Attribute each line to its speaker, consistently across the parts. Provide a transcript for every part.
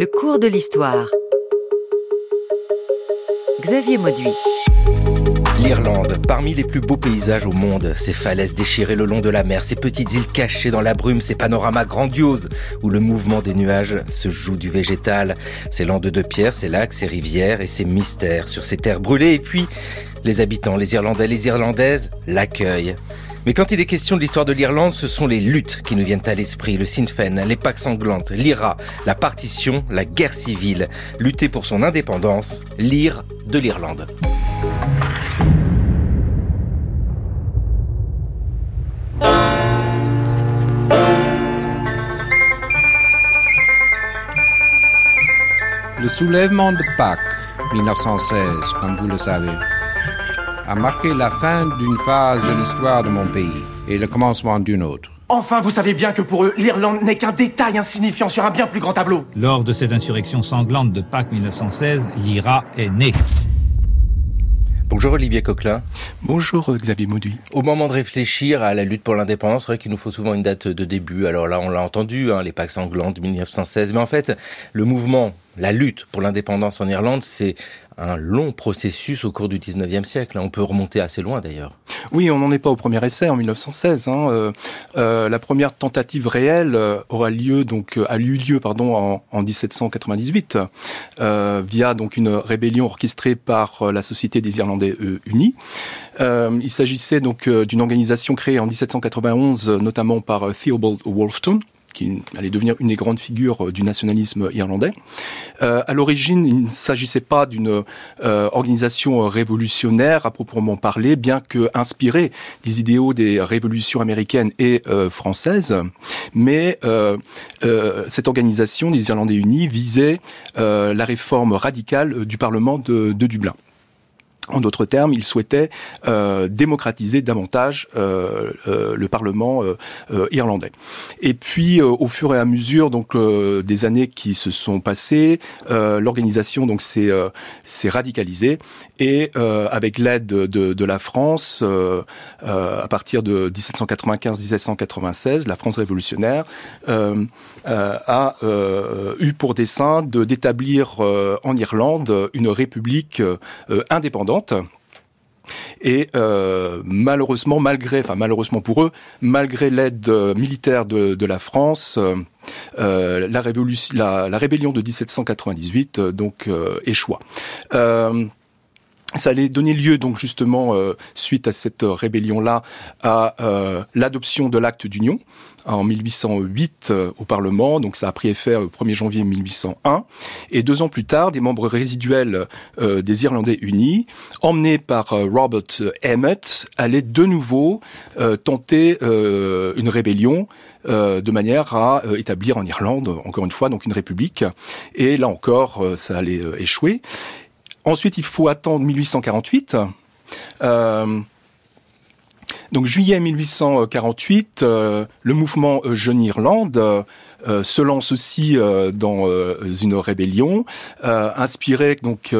Speaker 1: Le cours de l'histoire. Xavier Mauduit.
Speaker 2: L'Irlande, parmi les plus beaux paysages au monde, ses falaises déchirées le long de la mer, ses petites îles cachées dans la brume, ses panoramas grandioses où le mouvement des nuages se joue du végétal, ses landes de pierre, ses lacs, ses rivières et ses mystères sur ses terres brûlées et puis les habitants, les Irlandais, les Irlandaises l'accueillent. Mais quand il est question de l'histoire de l'Irlande, ce sont les luttes qui nous viennent à l'esprit, le Sinn Féin, les Pâques sanglantes, l'IRA, la partition, la guerre civile, lutter pour son indépendance, l'IR de l'Irlande.
Speaker 3: Le soulèvement de Pâques 1916, comme vous le savez, a marqué la fin d'une phase de l'histoire de mon pays et le commencement d'une autre.
Speaker 4: Enfin, vous savez bien que pour eux, l'Irlande n'est qu'un détail insignifiant sur un bien plus grand tableau.
Speaker 5: Lors de cette insurrection sanglante de Pâques 1916, l'IRA est née.
Speaker 2: Bonjour Olivier Coquelin.
Speaker 6: Bonjour Xavier Mauduit.
Speaker 2: Au moment de réfléchir à la lutte pour l'indépendance, c'est vrai qu'il nous faut souvent une date de début. Alors là, on l'a entendu, hein, les Pâques sanglantes de 1916. Mais en fait, le mouvement, la lutte pour l'indépendance en Irlande, c'est un long processus au cours du 19e siècle. On peut remonter assez loin d'ailleurs.
Speaker 6: Oui, on n'en est pas au premier essai en 1916. Hein. Euh, euh, la première tentative réelle euh, aura lieu donc a eu lieu pardon en, en 1798 euh, via donc une rébellion orchestrée par la Société des Irlandais Unis. il s'agissait donc d'une organisation créée en 1791 notamment par Theobald Wolfton qui allait devenir une des grandes figures euh, du nationalisme irlandais. Euh, à l'origine, il ne s'agissait pas d'une euh, organisation révolutionnaire à proprement parler, bien que inspirée des idéaux des révolutions américaines et françaises, mais cette organisation des Irlandais unis visait la réforme radicale du Parlement de Dublin. En d'autres termes, il souhaitait euh, démocratiser davantage euh, euh, le Parlement euh, euh, irlandais. Et puis, euh, au fur et à mesure donc des années qui se sont passées, l'organisation donc s'est radicalisée et avec l'aide de, de, de, la France, à partir de 1795-1796, la France révolutionnaire a eu pour dessein de d'établir en Irlande une république indépendante et euh, malheureusement, malgré, enfin malheureusement pour eux, malgré l'aide euh, militaire de, la France, euh, la, la, rébellion de 1798 euh, donc échoua. Euh, ça allait donner lieu donc justement euh, suite à cette rébellion là à euh, l'adoption de l'acte d'union en 1808 euh, au Parlement. Donc ça a pris effet au 1er janvier 1801 et deux ans plus tard des membres résiduels euh, des Irlandais unis emmenés par euh, Robert Emmett allaient de nouveau euh, tenter euh, une rébellion euh, de manière à euh, établir en Irlande encore une fois donc une république. Et là encore euh, ça allait euh, échouer Ensuite, il faut attendre 1848. Euh, donc juillet 1848, euh, le mouvement euh, Jeune Irlande se lance aussi dans une rébellion inspirée donc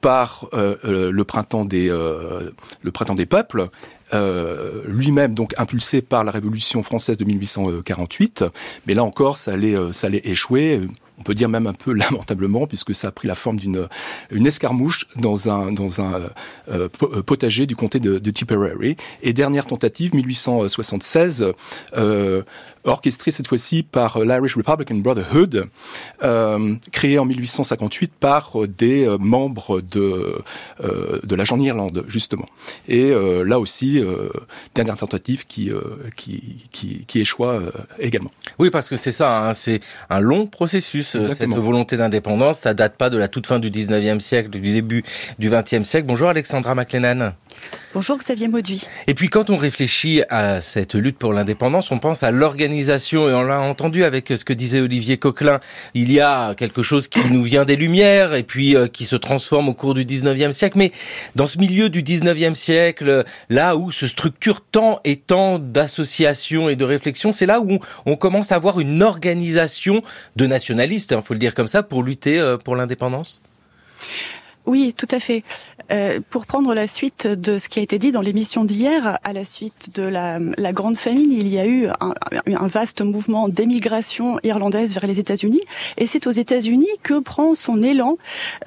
Speaker 6: par le printemps des le printemps des peuples lui-même donc impulsé par la révolution française de 1848 mais là encore ça allait ça allait échouer on peut dire même un peu lamentablement puisque ça a pris la forme d'une une escarmouche dans un un euh, potager du comté de, Tipperary. Et dernière tentative 1876 euh, orchestré cette fois-ci par l'Irish Republican Brotherhood, euh, créé en 1858 par des euh, membres de, euh, de la Irlande, justement. Et euh, là aussi, euh, dernière tentative qui, euh, qui, qui, qui échoua euh, également.
Speaker 2: Oui, parce que c'est ça, hein, c'est un long processus, Exactement. cette volonté d'indépendance. Ça date pas de la toute fin du 19e siècle, du début du 20e siècle. Bonjour Alexandra McLennan.
Speaker 7: Bonjour Xavier Mauduit.
Speaker 2: Et puis quand on réfléchit à cette lutte pour l'indépendance, on pense à l'organisation et on l'a entendu avec ce que disait Olivier Coquelin. Il y a quelque chose qui nous vient des Lumières et puis euh, qui se transforme au cours du 19e siècle. Mais dans ce milieu du 19e siècle, là où se structure tant et tant d'associations et de réflexions, c'est là où on, commence à avoir une organisation de nationalistes, il hein, faut le dire comme ça, pour lutter euh, pour l'indépendance
Speaker 7: oui, tout à fait. Euh, pour prendre la suite de ce qui a été dit dans l'émission d'hier, à la suite de la, la, grande famine, il y a eu un, un vaste mouvement d'émigration irlandaise vers les États-Unis, et c'est aux États-Unis que prend son élan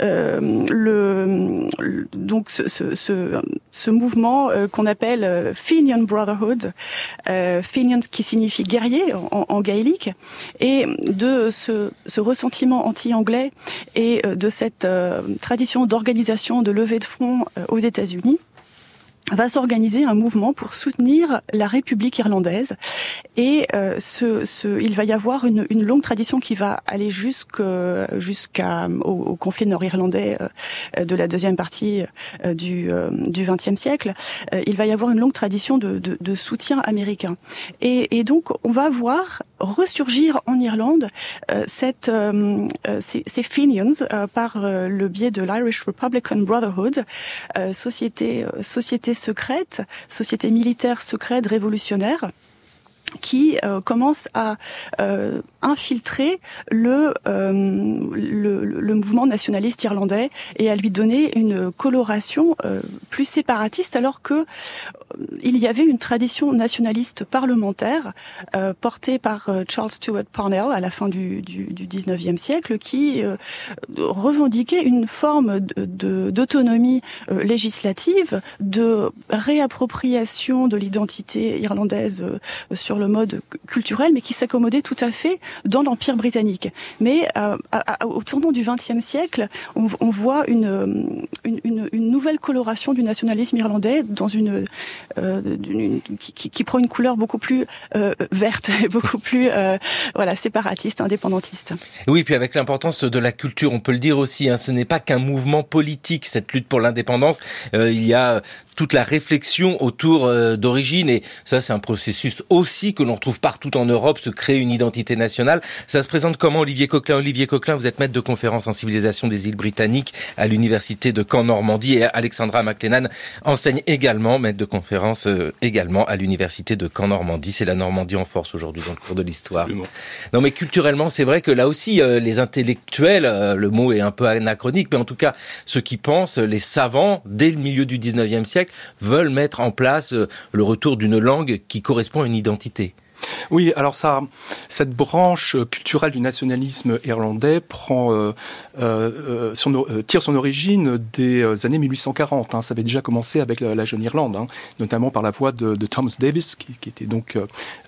Speaker 7: euh, le, donc ce, ce, ce, mouvement euh, qu'on appelle euh, Fenian Brotherhood, euh, qui signifie guerrier en, en gaélique, et de ce, ce ressentiment anti-anglais et de cette tradition d'organisation de levée de fonds euh, aux États-Unis va s'organiser un mouvement pour soutenir la République irlandaise et euh, il va y avoir une, longue tradition qui va aller jusqu'à jusqu'à au, au, conflit nord-irlandais euh, de la deuxième partie du XXe siècle. il va y avoir une longue tradition de, soutien américain et, donc on va voir ressurgir en Irlande cette ces, ces Fenians par le biais de l'Irish Republican Brotherhood, société société secrète, société militaire secrète révolutionnaire qui euh, commence à euh, infiltrer le, euh, le, le, mouvement nationaliste irlandais et à lui donner une coloration euh, plus séparatiste alors que euh, il y avait une tradition nationaliste parlementaire euh, portée par Charles Stewart Parnell à la fin du, du, du 19e siècle qui revendiquait une forme d'autonomie de, législative, de réappropriation de l'identité irlandaise sur le mode culturel, mais qui s'accommodait tout à fait dans l'Empire britannique. Mais euh, au tournant du XXe siècle, on, voit une, une, une, nouvelle coloration du nationalisme irlandais dans une, euh, qui, prend une couleur beaucoup plus euh, verte, beaucoup plus euh, voilà séparatiste, indépendantiste.
Speaker 2: Oui, puis avec l'importance de la culture, on peut le dire aussi. Hein, ce n'est pas qu'un mouvement politique cette lutte pour l'indépendance. Euh, il y a toute la réflexion autour euh, d'origine et ça c'est un processus aussi que l'on retrouve partout en Europe, se créer une identité nationale. Ça se présente comment Olivier Coquelin? Olivier Coquelin, vous êtes maître de conférence en civilisation des îles britanniques à l'université de Caen Normandie et Alexandra McLennan enseigne également maître de conférence euh, également à l'université de Caen Normandie. C'est la Normandie en force aujourd'hui dans le cours de l'histoire. Non mais culturellement, c'est vrai que là aussi euh, les intellectuels, le mot est un peu anachronique, mais en tout cas ceux qui pensent, les savants dès le milieu du 19e siècle veulent mettre en place euh, le retour d'une langue qui correspond à une identité.
Speaker 6: Oui, alors ça, cette branche culturelle du nationalisme irlandais prend, euh, euh, euh, tire son origine des années 1840. Hein. Ça avait déjà commencé avec la, jeune Irlande, hein, notamment par la voix de, Thomas Davis, qui, était donc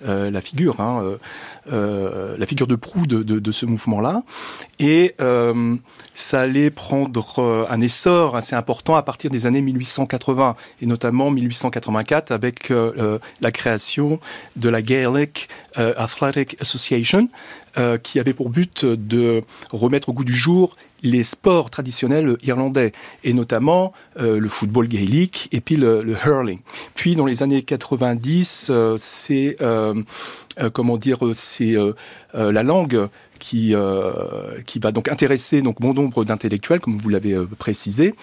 Speaker 6: la figure, hein, la figure de proue de, de, de ce mouvement-là. Et ça allait prendre un essor assez important à partir des années 1880, et notamment 1884 avec la création de la Gaelic euh, Athletic Association, euh, qui avait pour but de remettre au goût du jour les sports traditionnels irlandais, et notamment euh, le football gaélique et puis le, hurling. Puis dans les années 90, euh, c'est comment dire, c'est la langue qui, euh, qui va donc intéresser donc bon nombre d'intellectuels, comme vous l'avez euh, précisé,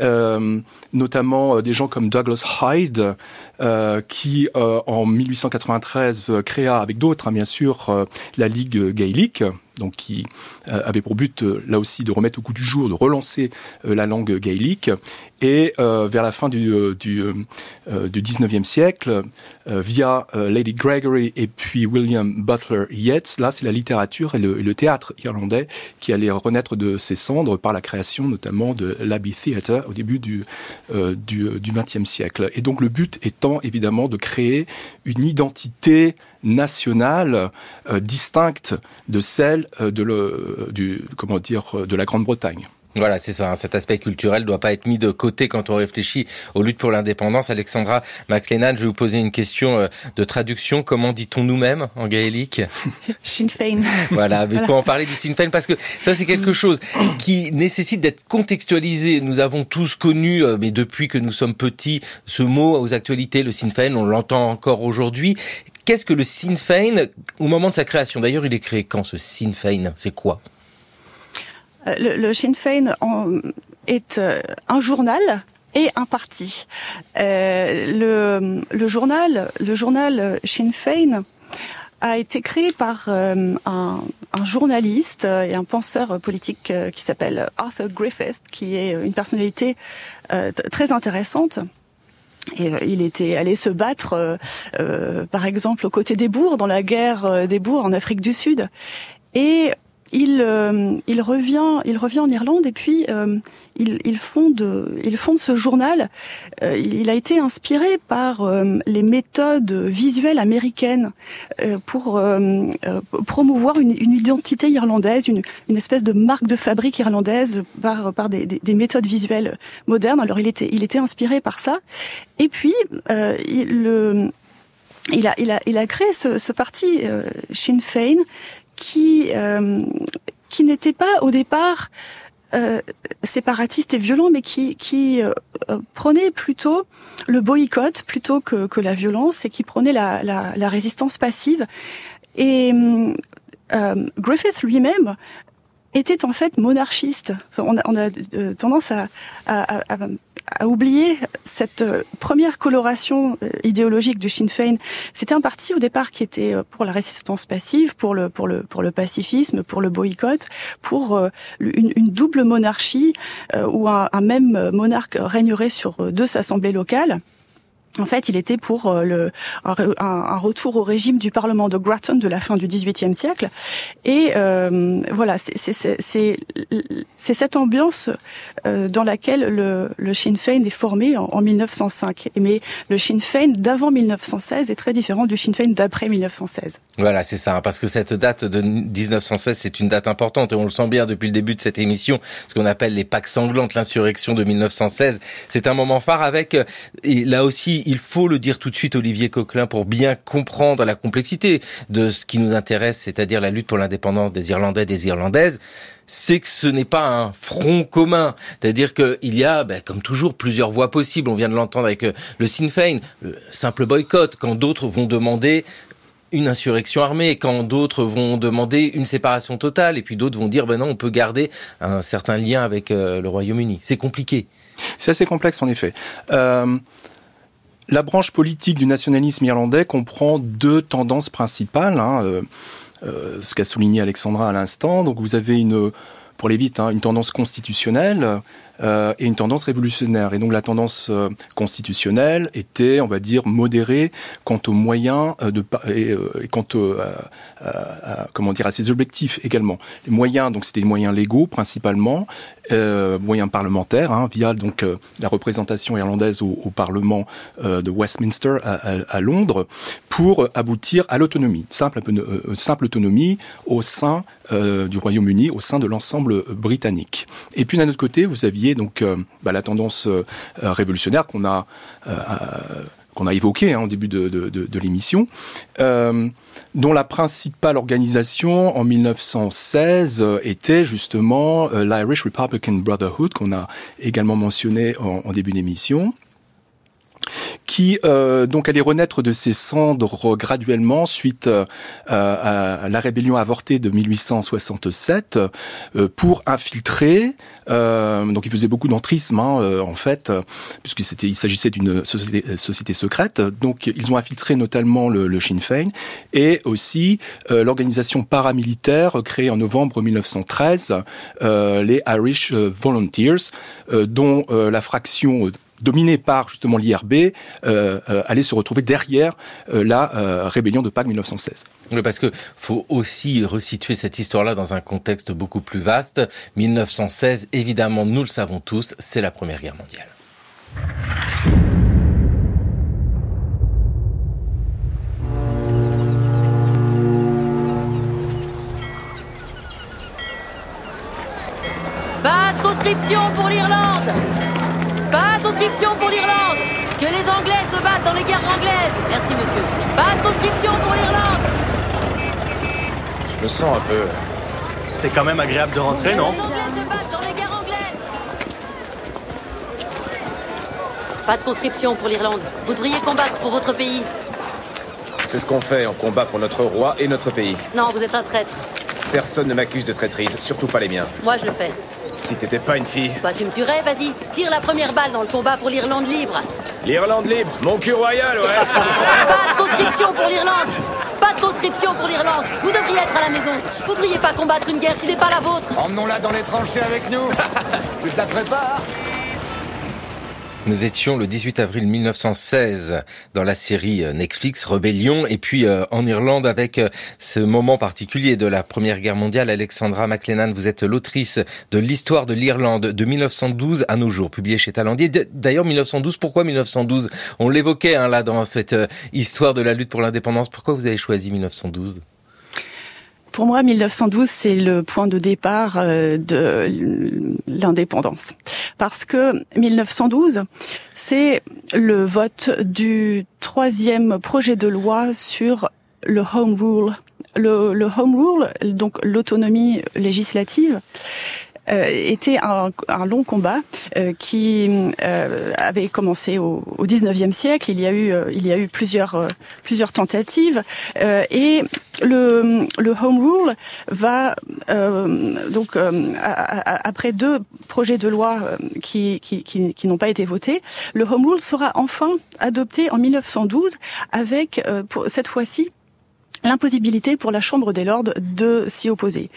Speaker 6: euh, notamment des gens comme Douglas Hyde, qui en 1893 créa avec d'autres, hein, bien sûr, la Ligue gaélique, donc qui avait pour but là aussi de remettre au goût du jour, de relancer la langue gaélique. Et euh, vers la fin du, du, euh, du 19e siècle, euh, via euh, Lady Gregory et puis William Butler Yeats, là c'est la littérature et le, théâtre irlandais qui allait renaître de ses cendres par la création notamment de l'Abbey Theatre au début du, euh, du, du 20e siècle. Et donc le but étant évidemment de créer une identité nationale euh, distincte de celle euh, de la Grande-Bretagne.
Speaker 2: Voilà, c'est ça. Hein, cet aspect culturel ne doit pas être mis de côté quand on réfléchit aux luttes pour l'indépendance. Alexandra McLennan, je vais vous poser une question euh, de traduction. Comment dit-on nous-mêmes en gaélique
Speaker 7: Sinn Féin.
Speaker 2: Voilà, mais il faut en parler du Sinn Féin parce que ça, c'est quelque chose qui nécessite d'être contextualisé. Nous avons tous connu, euh, mais depuis que nous sommes petits, ce mot aux actualités, le Sinn Féin, on l'entend encore aujourd'hui. Qu'est-ce que le Sinn Féin au moment de sa création? D'ailleurs, il est créé quand ce Sinn Féin? C'est quoi?
Speaker 7: Le, le Sinn Féin est euh, un journal et un parti. Euh, le, le journal, le journal Sinn Féin a été créé par un, un, journaliste et un penseur politique qui s'appelle Arthur Griffith, qui est une personnalité très intéressante. Et il était allé se battre, euh, par exemple, aux côtés des bourgs, dans la guerre des bourgs en Afrique du Sud. Et il, euh, il revient, il revient en Irlande et puis euh, il, il, fonde, il fonde ce journal. Euh, il a été inspiré par euh, les méthodes visuelles américaines pour promouvoir une, une, identité irlandaise, une, une, espèce de marque de fabrique irlandaise par, par des, des, des, méthodes visuelles modernes. Alors il était, il était inspiré par ça. Et puis il, il a, il a, il a créé ce, ce parti Sinn Féin qui euh, qui n'était pas au départ euh, séparatiste et violent, mais qui, qui euh, prenait plutôt le boycott plutôt que, que la violence et qui prenait la, la, la résistance passive. Et euh, Griffith lui-même était en fait monarchiste. On a, on a tendance à, à, à, à oublier cette euh, première coloration euh, idéologique du Sinn Féin. C'était un parti au départ qui était euh, pour la résistance passive, pour le pour le pour le pacifisme, pour le boycott, pour une, une double monarchie où un, un même monarque régnerait sur deux assemblées locales. En fait, il était pour euh, le, un, un, retour au régime du Parlement de Grattan de la fin du XVIIIe siècle. Et euh, voilà, c'est cette ambiance euh, dans laquelle le, le, Sinn Féin est formé en, en 1905. Mais le Sinn Féin d'avant 1916 est très différent du Sinn Féin d'après 1916.
Speaker 2: Voilà, c'est ça, parce que cette date de 1916, c'est une date importante, et on le sent bien depuis le début de cette émission, ce qu'on appelle les Pâques sanglantes, l'insurrection de 1916. C'est un moment phare avec, et là aussi, il faut le dire tout de suite, Olivier Coquelin, pour bien comprendre la complexité de ce qui nous intéresse, c'est-à-dire la lutte pour l'indépendance des Irlandais et des Irlandaises c'est que ce n'est pas un front commun. C'est-à-dire qu'il y a, ben, comme toujours, plusieurs voies possibles. On vient de l'entendre avec euh, le Sinn Féin, le simple boycott, quand d'autres vont demander une insurrection armée, quand d'autres vont demander une séparation totale, et puis d'autres vont dire, ben non, on peut garder un certain lien avec euh, le Royaume-Uni. C'est compliqué.
Speaker 6: C'est assez complexe, en effet. Euh, la branche politique du nationalisme irlandais comprend deux tendances principales. Hein, euh, euh, ce qu'a souligné Alexandra à l'instant. Donc vous avez une, pour les vite, hein, une tendance constitutionnelle euh, et une tendance révolutionnaire. Et donc la tendance euh, constitutionnelle était, on va dire, modérée quant aux moyens euh, de et, quant au, à, comment dire à ses objectifs également. Les moyens, donc c'était des moyens légaux principalement, moyens parlementaires hein, via donc la représentation irlandaise au, Parlement de Westminster à, Londres pour aboutir à l'autonomie, simple, simple autonomie au sein du Royaume-Uni, au sein de l'ensemble britannique. Et puis d'un autre côté, vous aviez donc euh, bah, la tendance euh, révolutionnaire qu'on a euh, qu'on a hein, début de, l'émission, euh, dont la principale organisation en 1916 était justement euh, l'Irish Republican Brotherhood, qu'on a également mentionné en, en début d'émission qui euh, donc allait renaître de ses cendres graduellement suite euh, à la rébellion avortée de 1867 euh, pour infiltrer. Euh, donc il faisait beaucoup d'entrisme hein, euh, en fait, puisqu'il s'agissait d'une société, secrète. Donc ils ont infiltré notamment le, le Sinn Féin et aussi l'organisation paramilitaire créée en novembre 1913, les Irish Volunteers, dont la fraction dominé par justement l'IRB, euh, euh, allait se retrouver derrière euh, la euh, rébellion de Pâques 1916.
Speaker 2: Oui, parce que faut aussi resituer cette histoire-là dans un contexte beaucoup plus vaste. 1916, évidemment, nous le savons tous, c'est la Première Guerre mondiale.
Speaker 8: Pas de conscription pour l'Irlande Pas de conscription pour l'Irlande Que les Anglais se battent dans les guerres anglaises Merci, monsieur. Pas de conscription pour l'Irlande
Speaker 9: Je me sens un peu...
Speaker 10: C'est quand même agréable de rentrer, non
Speaker 8: Les Anglais se battent dans les guerres anglaises Pas de conscription pour l'Irlande. Vous devriez combattre pour votre pays.
Speaker 9: C'est ce qu'on fait, on combat pour notre roi et notre pays.
Speaker 8: Non, vous êtes un traître.
Speaker 9: Personne ne m'accuse de traîtrise, surtout pas les miens.
Speaker 8: Moi, je le fais.
Speaker 9: Si t'étais pas une fille...
Speaker 8: Bah, tu me tuerais, vas-y. Tire la première balle dans le combat pour l'Irlande libre.
Speaker 9: L'Irlande libre, mon cul royal, ouais
Speaker 8: Pas de conscription pour l'Irlande Pas de conscription pour l'Irlande. Vous devriez être à la maison. Vous devriez pas combattre une guerre qui n'est pas la vôtre.
Speaker 11: Emmenons-la dans les tranchées avec nous. Je la prépare.
Speaker 2: Nous étions le 18 avril 1916 dans la série euh, Netflix Rebellion et puis euh, en Irlande avec euh, ce moment particulier de la Première Guerre mondiale. Alexandra McLennan, vous êtes l'autrice de l'histoire de l'Irlande de 1912 à nos jours, publiée chez Talendier. D'ailleurs 1912, pourquoi 1912 On l'évoquait hein, là dans cette histoire de la lutte pour l'indépendance. Pourquoi vous avez choisi 1912
Speaker 7: pour moi, 1912, c'est le point de départ euh, de l'indépendance. Parce que 1912, c'est le vote du troisième projet de loi sur le home rule. Le, home rule, donc l'autonomie législative, était un, un, long combat euh, qui euh, avait commencé au, au 19e siècle. Il y a eu, il y a eu plusieurs, plusieurs tentatives et le, le home rule va donc après deux projets de loi qui, qui, qui, qui n'ont pas été votés, le home rule sera enfin adopté en 1912 avec pour cette fois-ci l'impossibilité pour la Chambre des Lords de s'y opposer.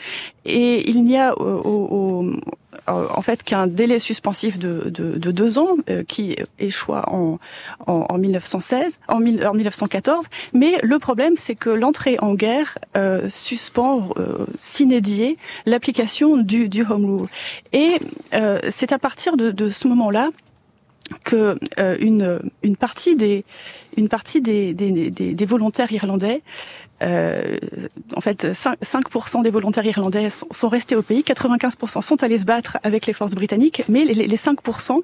Speaker 7: Et il n'y a au, en fait qu'un délai suspensif de, de, de deux ans euh, qui échoua en, en, en 1916, en, 1914. Mais le problème, c'est que l'entrée en guerre euh, suspend euh, s'inédier l'application du, du Home Rule. Et euh, c'est à partir de, de ce moment-là que euh, une, une partie des une partie des, des, des, des volontaires irlandais euh, en fait, 5%, des volontaires irlandais sont, restés au pays, 95% sont allés se battre avec les forces britanniques, mais les, les 5%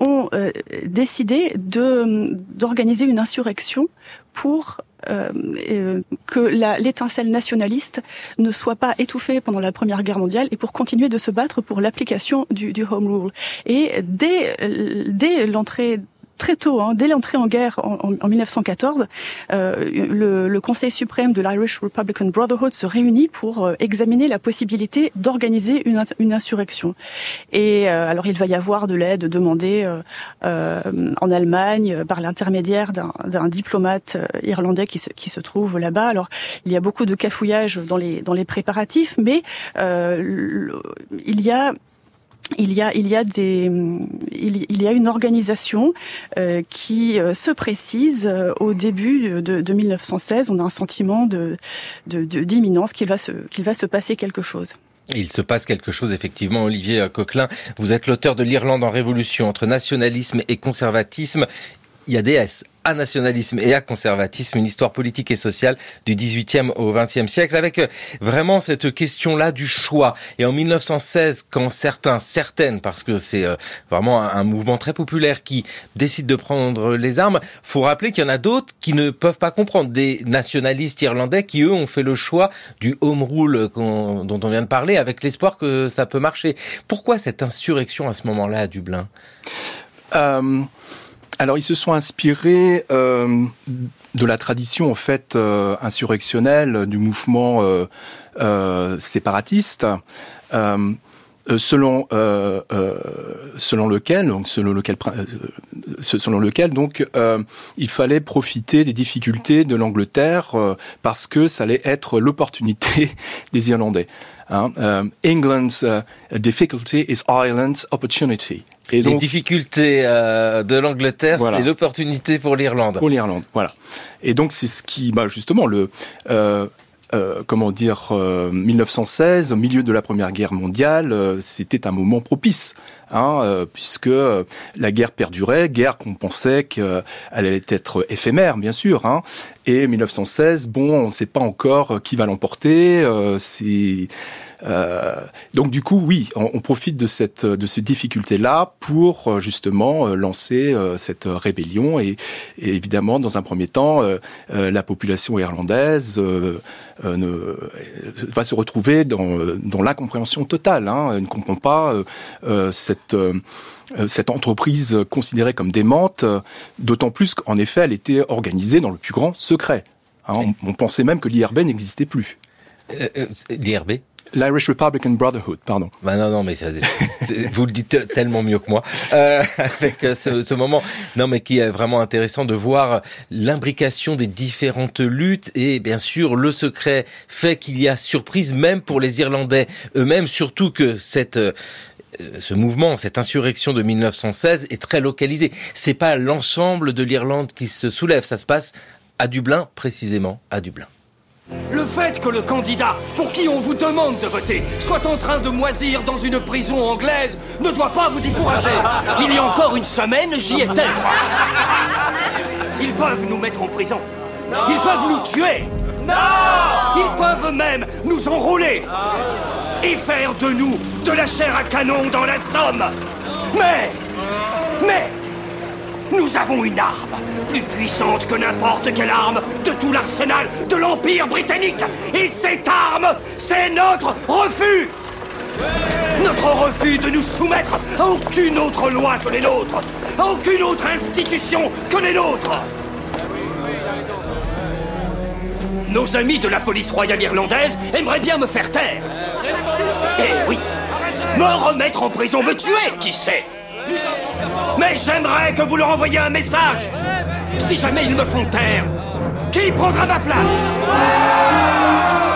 Speaker 7: ont euh, décidé d'organiser une insurrection pour euh, euh que l'étincelle nationaliste ne soit pas étouffée pendant la Première Guerre mondiale et pour continuer de se battre pour l'application du, Home Rule. Et dès l'entrée très tôt, hein, dès l'entrée en guerre en, en, 1914, euh, le, Conseil suprême de l'Irish Republican Brotherhood se réunit pour euh, examiner la possibilité d'organiser une, insurrection. Et euh, alors il va y avoir de l'aide demandée en Allemagne par l'intermédiaire d'un diplomate irlandais qui se, trouve là-bas. Alors il y a beaucoup de cafouillage dans les, dans les préparatifs, mais il y a il y a il y a des il, y a une organisation euh, qui euh, se précise euh, au début de, de, 1916. On a un sentiment de d'imminence qu'il va se qu'il va se passer quelque chose.
Speaker 2: Il se passe quelque chose, effectivement, Olivier Coquelin. Vous êtes l'auteur de l'Irlande en révolution entre nationalisme et conservatisme. Il y a des S à nationalisme et à conservatisme, une histoire politique et sociale du 18e au 20e siècle, avec euh, vraiment cette question-là du choix. Et en 1916, quand certains, certaines, parce que c'est euh, vraiment un mouvement très populaire qui décide de prendre les armes, faut rappeler qu'il y en a d'autres qui ne peuvent pas comprendre, des nationalistes irlandais qui eux ont fait le choix du home rule dont on vient de parler, avec l'espoir que ça peut marcher. Pourquoi cette insurrection à ce moment-là à Dublin?
Speaker 6: Euh... Alors ils se sont inspirés euh, de la tradition en fait euh, insurrectionnelle du mouvement euh, euh séparatiste. Selon selon lequel donc selon lequel selon lequel donc il fallait profiter des difficultés de l'Angleterre parce que ça allait être l'opportunité des Irlandais. Hein. England's difficulty is Ireland's opportunity.
Speaker 2: Et les difficultés euh, de l'Angleterre, voilà. c'est l'opportunité pour l'Irlande.
Speaker 6: Pour l'Irlande, voilà. Et donc c'est ce qui, bah, justement, le euh, euh, comment dire, euh, 1916, au milieu de la Première Guerre mondiale, c'était un moment propice, hein, euh, puisque la guerre perdurait, guerre qu'on pensait qu'elle allait être éphémère, bien sûr. Hein, et 1916, bon, on ne sait pas encore qui va l'emporter. c'est donc du coup, oui, on, on, profite de cette de ces difficultés-là pour euh, justement euh, lancer euh, cette rébellion et, et, évidemment, dans un premier temps, euh, la population irlandaise ne, va se retrouver dans, dans l'incompréhension totale. Hein, elle ne comprend pas cette cette entreprise considérée comme démente, d'autant plus qu'en effet, elle était organisée dans le plus grand secret. Hein, on, on pensait même que l'IRB n'existait plus.
Speaker 2: Euh, L'IRB
Speaker 6: L'Irish Republican Brotherhood, pardon.
Speaker 2: Bah non, non, mais ça, vous le dites tellement mieux que moi euh, avec ce, ce, moment. Non, mais qui est vraiment intéressant de voir l'imbrication des différentes luttes et bien sûr le secret fait qu'il y a surprise même pour les Irlandais eux-mêmes, surtout que cette euh, ce mouvement, cette insurrection de 1916 est très localisé. C'est pas l'ensemble de l'Irlande qui se soulève, ça se passe à Dublin, précisément à Dublin.
Speaker 12: Le fait que le candidat pour qui on vous demande de voter soit en train de moisir dans une prison anglaise ne doit pas vous décourager. Il y a encore une semaine, j'y étais. Ils peuvent nous mettre en prison. Ils peuvent nous tuer. Ils peuvent même nous enrouler et faire de nous de la chair à canon dans la Somme. Mais, mais, nous avons une arme plus puissante que n'importe quelle arme de tout l'arsenal de l'Empire britannique. Et cette arme, c'est notre refus. Notre refus de nous soumettre à aucune autre loi que les nôtres, à aucune autre institution que les nôtres. Nos amis de la police royale irlandaise aimeraient bien me faire taire. Eh oui, me remettre en prison, me tuer, qui sait? Mais j'aimerais que vous leur envoyiez un message. Si jamais ils me font taire, qui prendra ma place?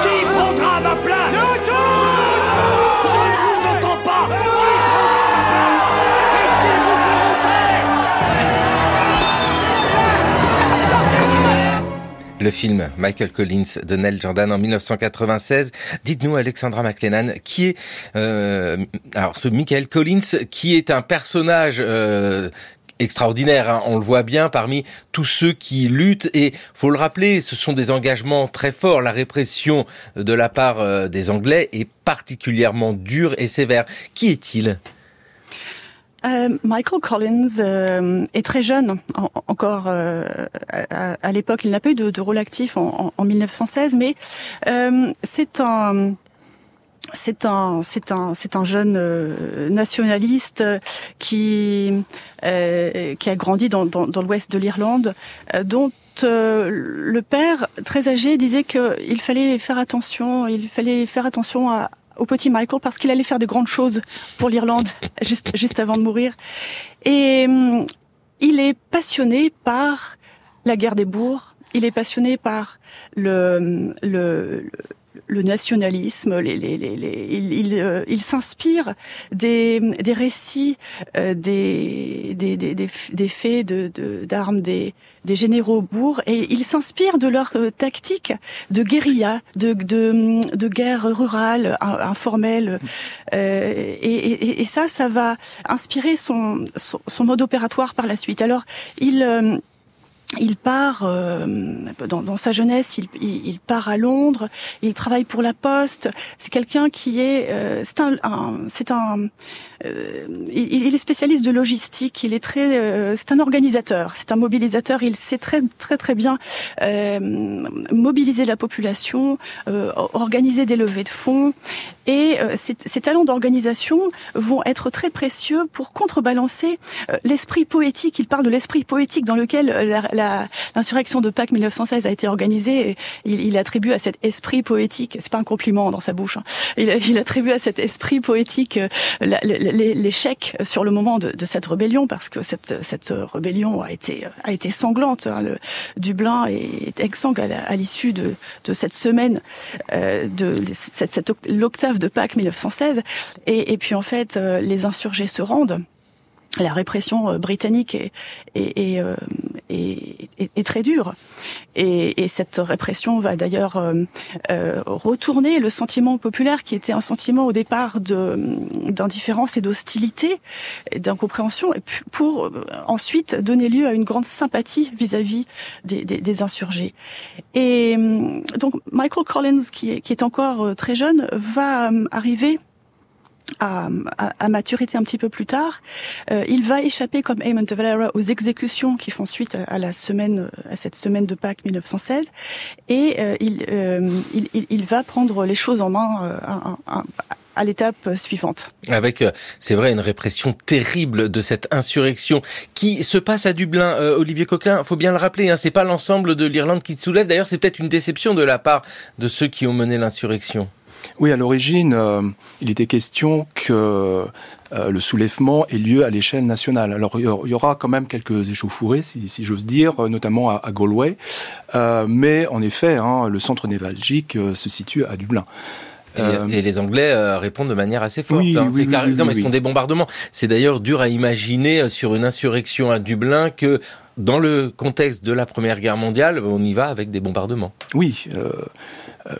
Speaker 12: Qui prendra ma place?
Speaker 2: Le film Michael Collins de Nell Jordan en 1996. Dites-nous, Alexandra McLennan, qui est euh, alors ce Michael Collins, qui est un personnage euh, extraordinaire, hein, on le voit bien parmi tous ceux qui luttent et faut le rappeler, ce sont des engagements très forts. La répression de la part euh, des Anglais est particulièrement dure et sévère. Qui est-il?
Speaker 7: Euh, Michael Collins euh, est très jeune en, encore euh, à, l'époque. Il n'a pas eu de, rôle actif en, en, en 1916, mais c'est un c'est un c'est un c'est un jeune nationaliste qui qui a grandi dans, l'ouest de l'Irlande, dont le père très âgé disait qu'il fallait faire attention, il fallait faire attention à, au petit Michael parce qu'il allait faire de grandes choses pour l'Irlande juste juste avant de mourir. Et hum, il est passionné par la guerre des bourgs. Il est passionné par le, le, le nationalisme. Les, les, les, il, il, euh, s'inspire des, des récits, euh, des, des, des, des, faits de, de, d'armes des, des généraux bourgs et il s'inspire de leur euh, tactique de guérilla, de, de, de guerre rurale, informelle. Euh, et, et, et, ça, ça va inspirer son, son, son, mode opératoire par la suite. Alors, il... Il part euh, dans, dans, sa jeunesse, il, il, il, part à Londres, il travaille pour la Poste. C'est quelqu'un qui est, euh, c'est un, un c'est un, euh, il, il, est spécialiste de logistique. Il est très, euh, c'est un organisateur, c'est un mobilisateur. Il sait très très très bien euh, mobiliser la population, organiser des levées de fonds. Et ces, ces, talents d'organisation vont être très précieux pour contrebalancer l'esprit poétique. Il parle de l'esprit poétique dans lequel la, l'insurrection de Pâques 1916 a été organisée. Et il, il, attribue à cet esprit poétique, c'est pas un compliment dans sa bouche, hein, il, il, attribue à cet esprit poétique l'échec sur le moment de, de, cette rébellion, parce que cette, cette rébellion a été, a été sanglante. Hein, le Dublin est exsangue à l'issue de, de cette semaine euh, de cette, cette l'octave de Pâques 1916. Et, et puis en fait, euh, les insurgés se rendent la répression euh, britannique est, est, est, euh, est, est très dure. Et, cette répression va d'ailleurs euh, retourner le sentiment populaire qui était un sentiment au départ d'indifférence et d'hostilité, d'incompréhension, pour ensuite donner lieu à une grande sympathie vis-à-vis des, des, des, insurgés. Et donc Michael Collins, qui est, qui est encore très jeune, va arriver à, à, à, maturité un petit peu plus tard, euh, il va échapper comme Eamon de Valera aux exécutions qui font suite à la semaine, à cette semaine de Pâques 1916, et euh, il, euh, il, il, va prendre les choses en main à, à l'étape suivante.
Speaker 2: Avec, euh, c'est vrai, une répression terrible de cette insurrection qui se passe à Dublin. Euh, Olivier Coquelin, faut bien le rappeler, hein, c'est pas l'ensemble de l'Irlande qui se soulève. D'ailleurs, c'est peut-être une déception de la part de ceux qui ont mené l'insurrection.
Speaker 6: Oui, à l'origine, euh, il était question que euh, le soulèvement ait lieu à l'échelle nationale. Alors il y aura quand même quelques échauffourées, si, si j'ose dire, notamment à, à Galway, euh, mais en effet, hein, le centre névralgique se situe à Dublin.
Speaker 2: Et, euh, et, les Anglais euh, répondent de manière assez forte.
Speaker 6: Oui,
Speaker 2: hein.
Speaker 6: oui,
Speaker 2: non, mais ce sont des bombardements. C'est d'ailleurs dur à imaginer euh, sur une insurrection à Dublin que dans le contexte de la Première Guerre mondiale, on y va avec des bombardements.
Speaker 6: Oui. Euh,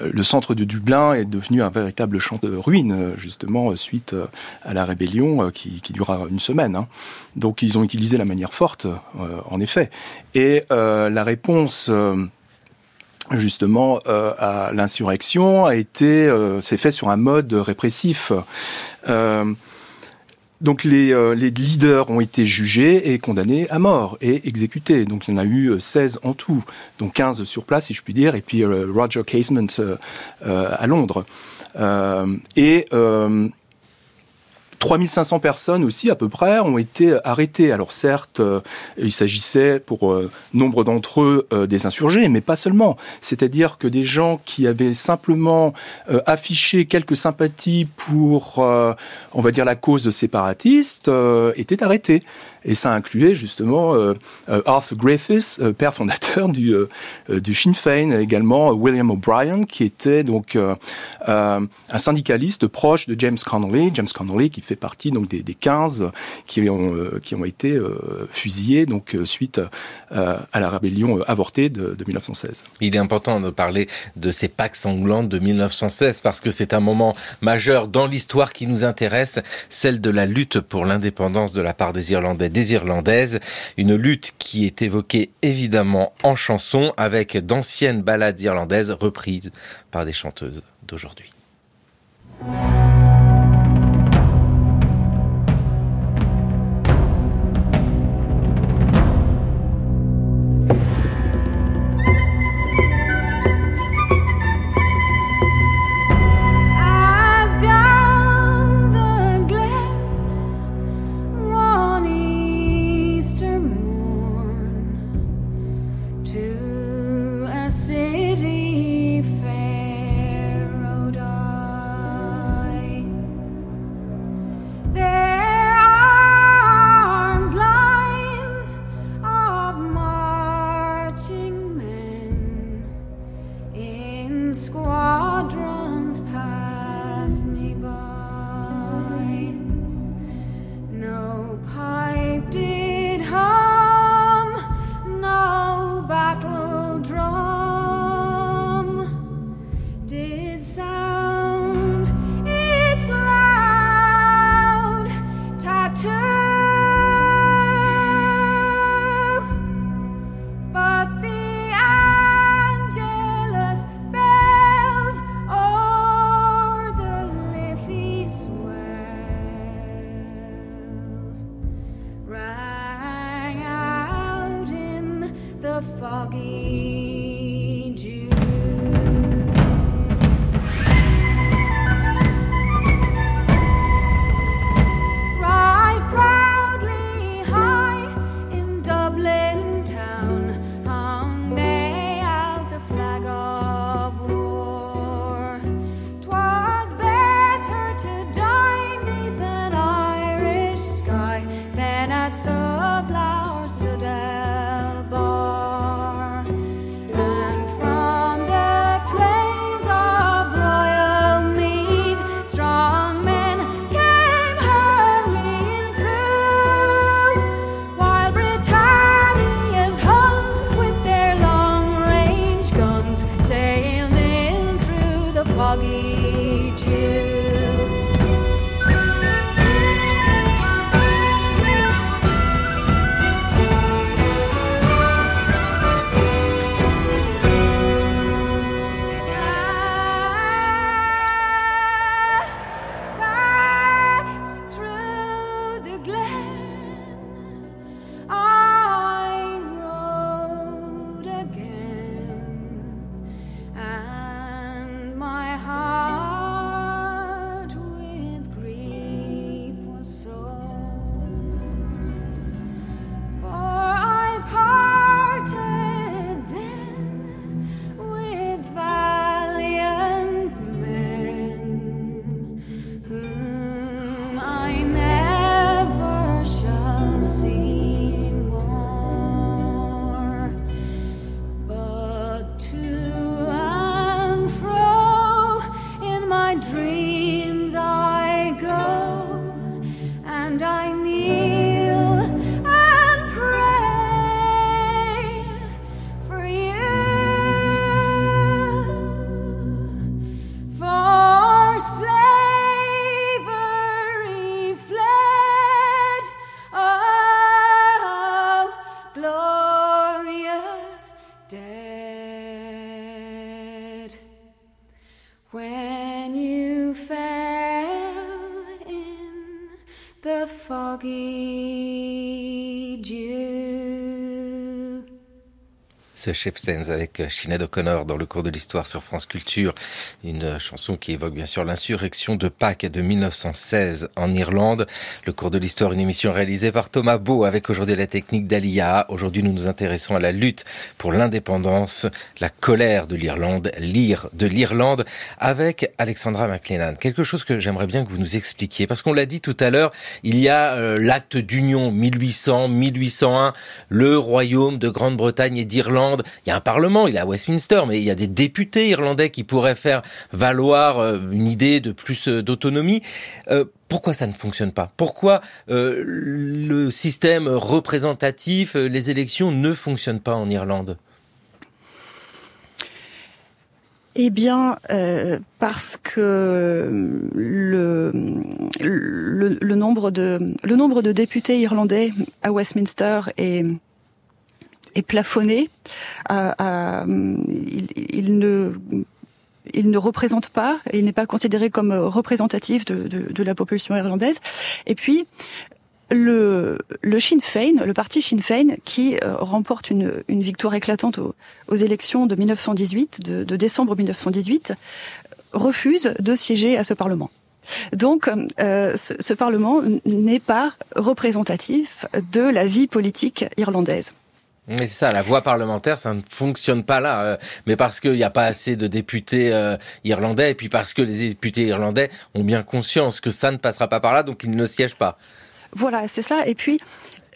Speaker 6: le centre de Dublin est devenu un véritable champ de ruines, justement, suite à la rébellion qui, qui dura une semaine. Hein. Donc ils ont utilisé la manière forte, en effet. Et la réponse justement euh, à l'insurrection a été euh, s'est fait sur un mode répressif. Euh, donc les, les, leaders ont été jugés et condamnés à mort et exécutés. Donc il y en a eu 16 en tout, donc 15 sur place si je puis dire, et puis Roger Casement à Londres. et 3500 personnes aussi, à peu près, ont été arrêtées. Alors certes, euh, il s'agissait pour euh, nombre d'entre eux euh, des insurgés, mais pas seulement. C'est-à-dire que des gens qui avaient simplement affiché quelques sympathies pour, on va dire, la cause de séparatiste, étaient arrêtés. Et ça incluait justement euh, Arthur Griffiths, euh, père fondateur du, euh, Sinn Féin, également William O'Brien, qui était donc un syndicaliste proche de James Connolly. James Connolly qui fait partie donc des, des 15 qui ont, qui ont été fusillés donc suite à la rébellion avortée de, de 1916.
Speaker 2: Il est important de parler de ces Pâques sanglantes de 1916 parce que c'est un moment majeur dans l'histoire qui nous intéresse, celle de la lutte pour l'indépendance de la part des Irlandais des Irlandaises, une lutte qui est évoquée évidemment en chanson avec d'anciennes ballades irlandaises reprises par des chanteuses d'aujourd'hui. Chef Sense avec Sinead O'Connor dans le cours de l'histoire sur France Culture. Une chanson qui évoque bien sûr l'insurrection de Pâques de 1916 en Irlande. Le cours de l'histoire, une émission réalisée par Thomas Beau avec aujourd'hui la technique d'Alia. Aujourd'hui, nous nous intéressons à la lutte pour l'indépendance, la colère de l'Irlande, l'ire de l'Irlande avec Alexandra McLennan. Quelque chose que j'aimerais bien que vous nous expliquiez parce qu'on l'a dit tout à l'heure, il y a euh, l'acte d'union 1800-1801, le royaume de Grande-Bretagne et d'Irlande il y a un parlement, il est à Westminster, mais il y a des députés irlandais qui pourraient faire valoir euh, une idée de plus euh, d'autonomie. Euh, pourquoi ça ne fonctionne pas? Pourquoi le système représentatif, les élections ne fonctionnent pas en Irlande?
Speaker 7: Eh bien, parce que le, nombre de députés irlandais à Westminster est est plafonné. Euh, euh, il, il, ne il ne représente pas, il n'est pas considéré comme représentatif de, de, de, la population irlandaise. Et puis, le, le Sinn Féin, le parti Sinn Féin, qui euh, remporte une, une, victoire éclatante aux, aux, élections de 1918, de, de, décembre 1918, refuse de siéger à ce Parlement. Donc, euh, ce, ce Parlement n'est pas représentatif de la vie politique irlandaise.
Speaker 2: C'est ça, la voie parlementaire, ça ne fonctionne pas là. Euh, mais parce qu'il n'y a pas assez de députés euh, irlandais, et puis parce que les députés irlandais ont bien conscience que ça ne passera pas par là, donc ils ne siègent pas.
Speaker 7: Voilà, c'est ça. Et puis,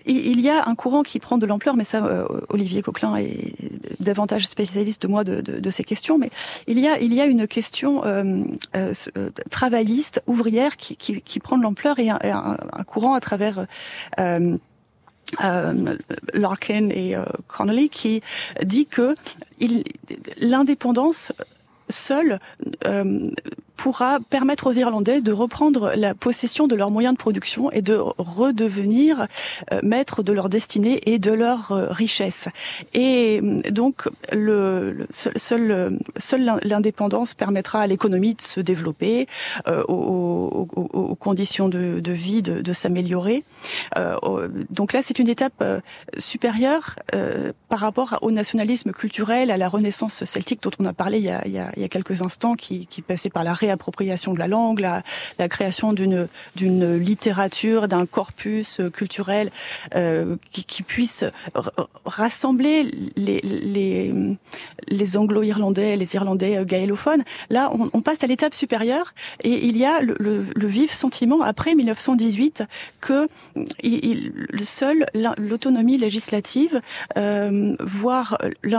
Speaker 7: il y a un courant qui prend de l'ampleur, mais ça, euh, Olivier Coquelin est davantage spécialiste de moi de, de, de, ces questions. Mais il y a, il y a une question euh, euh, travailliste, ouvrière, qui, qui, qui prend de l'ampleur et un, un, un, courant à travers euh, Larkin et euh, Connolly qui dit que l'indépendance seule euh, pourra permettre aux Irlandais de reprendre la possession de leurs moyens de production et de redevenir euh, maîtres de leur destinée et de leur euh, richesse. Et euh, donc, le, seul, seul l'indépendance permettra à l'économie de se développer, euh, aux, conditions de, vie de, s'améliorer. Euh, donc là, c'est une étape supérieure par rapport au nationalisme culturel, à la renaissance celtique dont on a parlé il y a, il y a, quelques instants, qui, passait par la réappropriation de la langue, la, création d'une d'une littérature, d'un corpus culturel euh, qui, qui, puisse rassembler les les, les anglo-irlandais, les irlandais gaélophones. Là, on, on passe à l'étape supérieure et il y a le, le, le vif sentiment après 1918 que il, le seul l'autonomie législative, euh, voire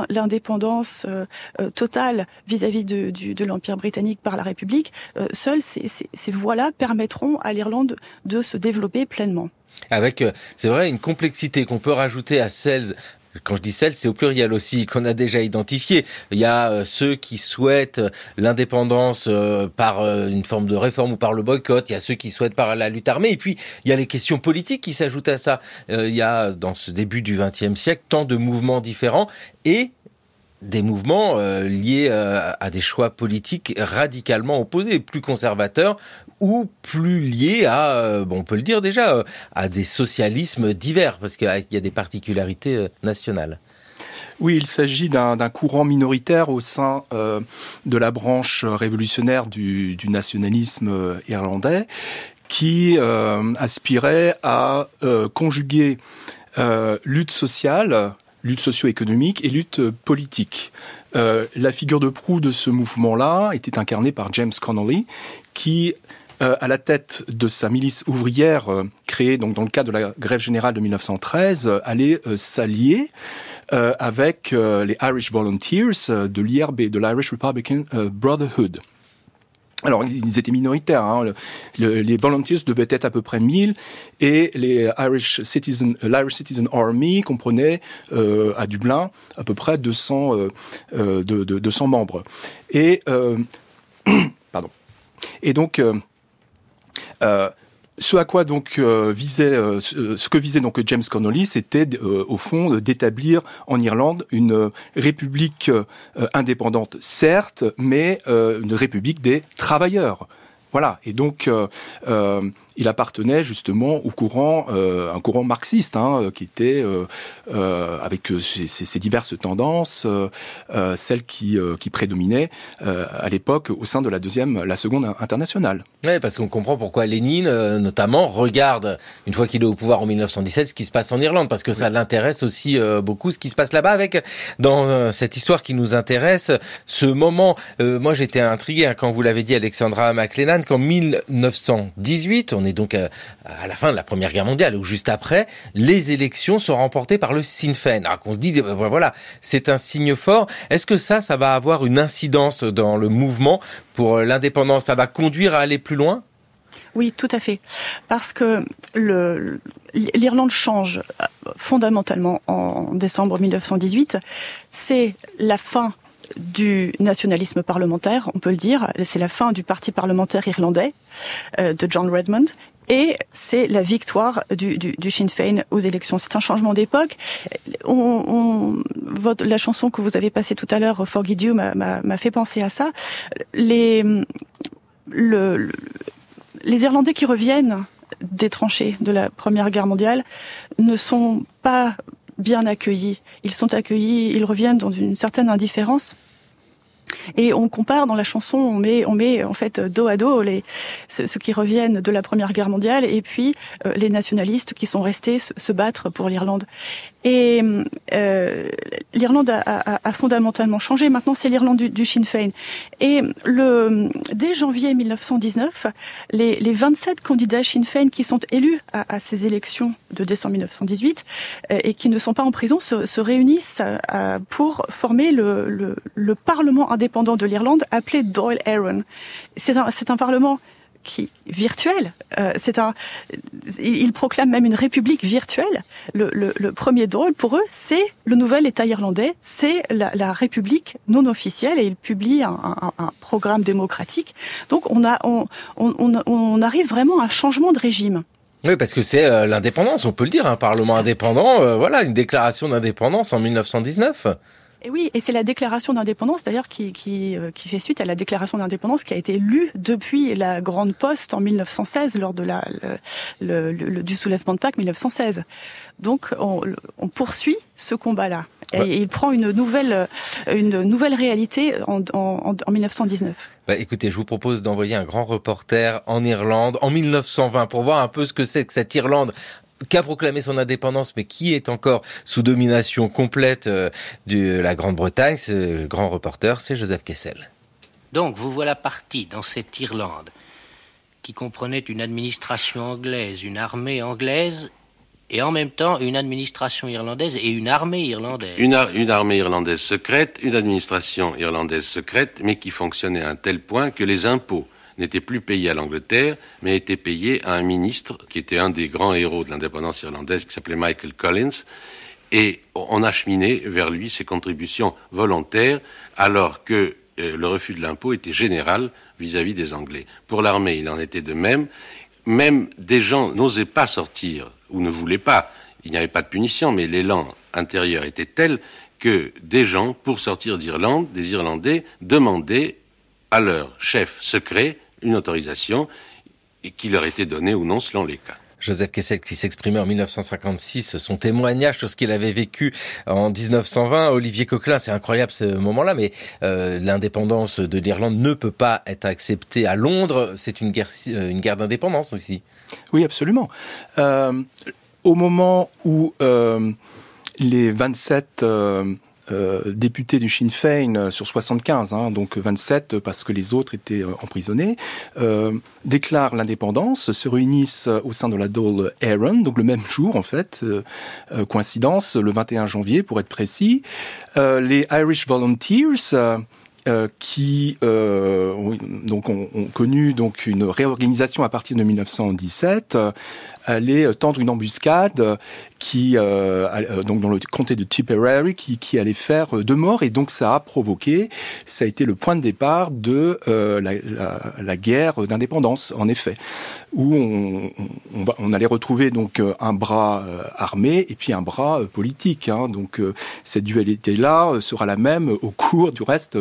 Speaker 7: l'indépendance euh, totale vis-à-vis -vis de l'Empire britannique par la République euh, seules ces, voies-là permettront à l'Irlande de se développer pleinement
Speaker 2: avec, euh, c'est vrai, une complexité qu'on peut rajouter à celles quand je dis celles, c'est au pluriel aussi, qu'on a déjà identifié. Il y a euh, ceux qui souhaitent l'indépendance par une forme de réforme ou par le boycott. Il y a ceux qui souhaitent par la lutte armée. Et puis, il y a les questions politiques qui s'ajoutent à ça. il y a, dans ce début du XXe siècle, tant de mouvements différents. Et des mouvements euh, liés euh, à des choix politiques radicalement opposés, plus conservateurs ou plus liés à, euh, bon, on peut le dire déjà, à des socialismes divers, parce qu'il y a des particularités nationales.
Speaker 6: Oui, il s'agit d'un courant minoritaire au sein de la branche révolutionnaire du, nationalisme irlandais qui aspirait à conjuguer lutte sociale, lutte socio-économique et lutte politique. Euh, la figure de proue de ce mouvement-là était incarnée par James Connolly, qui euh, à la tête de sa milice ouvrière euh, créée dans le cadre de la grève générale de 1913 euh, allait euh, s'allier euh, avec les Irish Volunteers de l'IRB, de l'Irish Republican Brotherhood. Alors, ils étaient minoritaires. Hein. Le, le, les volunteers devaient être à peu près 1000 et les Irish Citizen, l'Irish Citizen Army comprenait euh, à Dublin à peu près 200, euh, euh, de, de, 200 membres. Et, euh, pardon. Et donc, euh, euh, ce à quoi donc euh, visait euh, ce que visait donc James Connolly, c'était euh, au fond d'établir en Irlande une république euh, indépendante, certes, mais euh, une république des travailleurs Voilà. Et donc, euh, euh, il appartenait justement au courant, euh, un courant marxiste, hein, qui était avec ses, ses, diverses tendances, celles qui, qui prédominaient à l'époque au sein de la deuxième, la seconde internationale.
Speaker 2: Oui, parce qu'on comprend pourquoi Lénine, notamment, regarde une fois qu'il est au pouvoir en 1917 ce qui se passe en Irlande, parce que ça l'intéresse aussi beaucoup ce qui se passe là-bas. Avec dans cette histoire qui nous intéresse, ce moment, moi j'étais intrigué hein, quand vous l'avez dit, Alexandra McLennan, qu'en 1918, on est donc à, la fin de la Première Guerre mondiale, ou juste après, les élections sont remportées par le Sinn Féin. Alors qu'on se dit, ben voilà, c'est un signe fort. Est-ce que ça, ça va avoir une incidence dans le mouvement pour l'indépendance? Ça va conduire à aller plus loin?
Speaker 7: Oui, tout à fait. Parce que l'Irlande change fondamentalement en décembre 1918. C'est la fin du nationalisme parlementaire, on peut le dire. C'est la fin du parti parlementaire irlandais euh, de John Redmond. Et c'est la victoire du, du, du, Sinn Féin aux élections. C'est un changement d'époque. On, on, la chanson que vous avez passée tout à l'heure, Forgive You, m'a fait penser à ça. Les, le, le, les Irlandais qui reviennent des tranchées de la Première Guerre mondiale ne sont pas bien accueillis. Ils sont accueillis, ils reviennent dans une certaine indifférence. Et on compare dans la chanson, on met, on met en fait dos à dos les ceux qui reviennent de la Première Guerre mondiale et puis euh, les nationalistes qui sont restés se, se battre pour l'Irlande. Et euh, l'Irlande a, a, a, fondamentalement changé. Maintenant, c'est l'Irlande du, Sinn Féin. Et le, dès janvier 1919, les, les 27 candidats Sinn Féin qui sont élus à, à ces élections de décembre 1918 euh, et qui ne sont pas en prison se, se réunissent euh, pour former le, le, le Parlement indépendant de l'Irlande appelé Doyle Aaron. C'est un, un parlement qui virtuel. Euh, c'est un, il proclame même une république virtuelle. Le, premier drôle pour eux, c'est le nouvel État irlandais, c'est la, république non officielle et il publie un, programme démocratique. Donc on a, on, on, arrive vraiment à un changement de régime.
Speaker 2: Oui, parce que c'est euh, l'indépendance, on peut le dire, un parlement indépendant. Euh, voilà, une déclaration d'indépendance en 1919.
Speaker 7: Et oui, et c'est la déclaration d'indépendance d'ailleurs qui, qui, qui, fait suite à la déclaration d'indépendance qui a été lue depuis la Grande Poste en 1916 lors de la, le, le, le, du soulèvement de Pâques 1916. Donc on, on poursuit ce combat-là et ouais. il prend une nouvelle, une nouvelle réalité en, en, en 1919.
Speaker 2: Bah, écoutez, je vous propose d'envoyer un grand reporter en Irlande en 1920 pour voir un peu ce que c'est que cette Irlande qu'a proclamé son indépendance, mais qui est encore sous domination complète euh, de la Grande-Bretagne. Le grand reporter, c'est Joseph Kessel.
Speaker 13: Donc, vous voilà parti dans cette Irlande qui comprenait une administration anglaise, une armée anglaise et en même temps une administration irlandaise et une armée irlandaise.
Speaker 14: Une, ar une, armée irlandaise secrète, une administration irlandaise secrète, mais qui fonctionnait à un tel point que les impôts n'était plus payé à l'Angleterre, mais était payé à un ministre qui était un des grands héros de l'indépendance irlandaise, qui s'appelait Michael Collins, et on acheminait vers lui ses contributions volontaires, alors que euh, le refus de l'impôt était général vis-à-vis -vis des Anglais. Pour l'armée, il en était de même. Même des gens n'osaient pas sortir ou ne voulaient pas. Il n'y avait pas de punition, mais l'élan intérieur était tel que des gens, pour sortir d'Irlande, des Irlandais, demandaient à leur chef secret une autorisation qui leur était donnée ou non selon les cas.
Speaker 2: Joseph Kessel qui s'exprimait en 1956, son témoignage sur ce qu'il avait vécu en 1920. Olivier Coquelin, c'est incroyable ce moment-là, mais euh, l'indépendance de l'Irlande ne peut pas être acceptée à Londres. C'est une guerre, une guerre d'indépendance aussi.
Speaker 6: Oui, absolument. Euh, au moment où euh, les 27 euh, euh, députés du Sinn Féin sur 75, hein, donc 27 parce que les autres étaient euh, emprisonnés, euh, déclarent l'indépendance, se réunissent au sein de la Dole Aaron, donc le même jour en fait, euh, coïncidence, le 21 janvier pour être précis. Euh, les Irish Volunteers euh, qui euh, donc ont, ont connu donc une réorganisation à partir de 1917 euh, allait tendre une embuscade qui donc dans le comté de Tipperary qui, allait faire deux morts et donc ça a provoqué, ça a été le point de départ de la, guerre d'indépendance en effet, où on, on, on, allait retrouver donc un bras armé et puis un bras politique. Hein. donc cette dualité là sera la même au cours du reste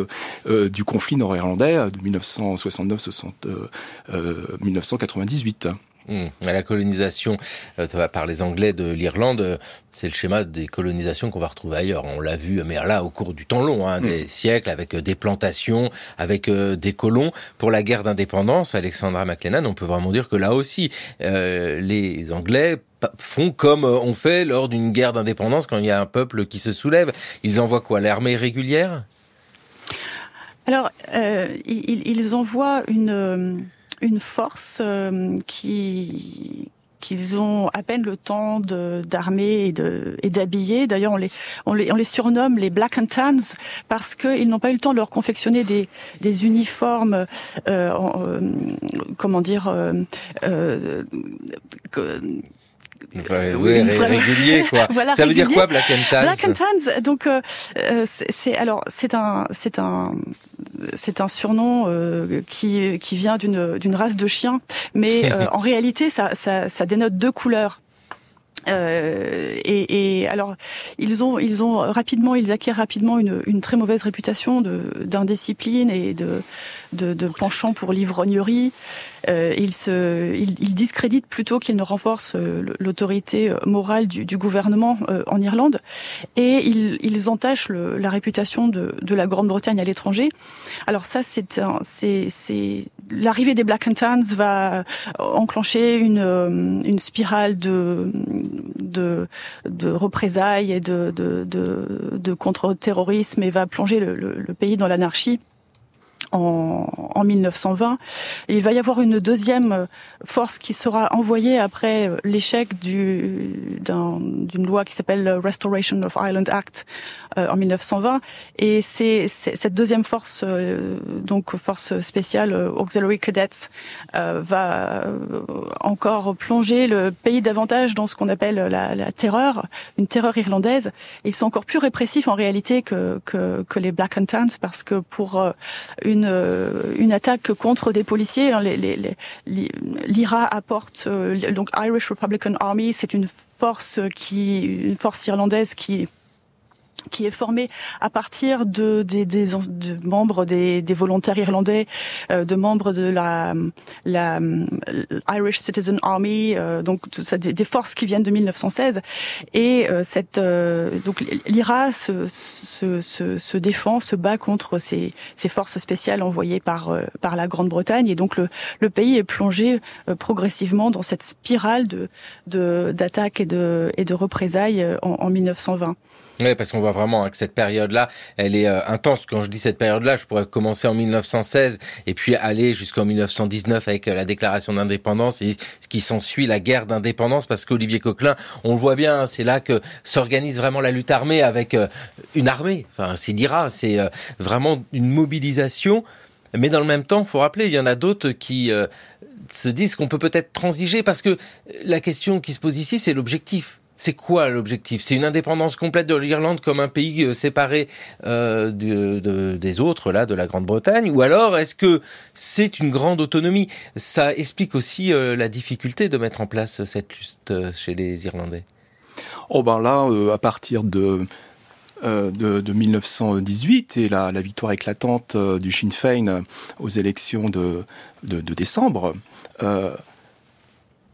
Speaker 6: du conflit nord-irlandais de 1969-1998.
Speaker 2: Mmh. La colonisation euh, par les Anglais de l'Irlande, euh, c'est le schéma des colonisations qu'on va retrouver ailleurs. On l'a vu, mais là, au cours du temps long, hein, mmh. des siècles, avec euh, des plantations, avec des colons. Pour la guerre d'indépendance, Alexandra McLennan, on peut vraiment dire que là aussi, les Anglais font comme on fait lors d'une guerre d'indépendance quand il y a un peuple qui se soulève. Ils envoient quoi? L'armée régulière?
Speaker 7: Alors, ils, ils, envoient une une force euh, qui qu'ils ont à peine le temps d'armer et de d'habiller. D'ailleurs, on les, on les on les surnomme les Black and Tans parce qu'ils n'ont pas eu le temps de leur confectionner des des uniformes. Euh, euh, comment dire euh, euh
Speaker 2: oui, régulier quoi. voilà, ça veut dire quoi Black and Tans
Speaker 7: Black and Tans, donc euh, c'est alors c'est un c'est un c'est un surnom euh, qui qui vient d'une d'une race de chiens, mais euh, en réalité ça, ça ça dénote deux couleurs. Euh, et, et, alors, ils ont, ils ont rapidement, ils acquièrent rapidement une, une très mauvaise réputation d'indiscipline et de, de, de penchant pour l'ivrognerie. Euh, ils, se, discréditent plutôt qu'ils ne renforcent euh, l'autorité morale du, du gouvernement euh, en Irlande, et ils, ils entachent le, la réputation de, de la Grande-Bretagne à l'étranger. Alors ça, c'est l'arrivée des Black Tans va enclencher une, une spirale de de, de représailles et de, de, de, de contre-terrorisme et va plonger le, le pays dans l'anarchie en, en 1920. Et il va y avoir une deuxième force qui sera envoyée après l'échec du, d'une loi qui s'appelle Restoration of Ireland Act euh, en 1920. Et c'est, cette deuxième force, euh, donc force spéciale euh, Auxiliary Cadets, va encore plonger le pays davantage dans ce qu'on appelle la, la, terreur, une terreur irlandaise. ils sont encore plus répressifs en réalité que, que, que les Black and Tans parce que pour une une, euh, une attaque contre des policiers. Hein, L'IRA apporte euh, donc Irish Republican Army, c'est une force qui une force irlandaise qui qui est formé à partir de des, des de membres des, des, volontaires irlandais, euh, de membres de la, la euh, Irish Citizen Army, euh, donc tout ça, des, forces qui viennent de 1916. Et euh, cette euh, donc l'IRA se, se, se, se, défend, se bat contre ces, ces forces spéciales envoyées par par la Grande-Bretagne. Et donc le, le pays est plongé progressivement dans cette spirale de d'attaques et de et de représailles en, en 1920.
Speaker 2: Oui, parce qu'on voit vraiment que cette période-là, elle est euh, intense. Quand je dis cette période-là, je pourrais commencer en 1916 et puis aller jusqu'en 1919 avec euh, la déclaration d'indépendance et ce qui s'ensuit, la guerre d'indépendance, parce qu'Olivier Coquelin, on le voit bien, c'est là que s'organise vraiment la lutte armée avec euh, une armée. Enfin, c'est l'IRA, c'est vraiment une mobilisation. Mais dans le même temps, faut rappeler, il y en a d'autres qui se disent qu'on peut peut-être transiger parce que la question qui se pose ici, c'est l'objectif c'est quoi l'objectif? C'est une indépendance complète de l'Irlande comme un pays euh, séparé euh, de, des autres, là, de la Grande-Bretagne? Ou alors est-ce que c'est une grande autonomie? Ça explique aussi euh, la difficulté de mettre en place cette lutte chez les Irlandais.
Speaker 6: Oh ben là, à partir de de, de, 1918 et la, victoire éclatante du Sinn Féin aux élections de, de, décembre,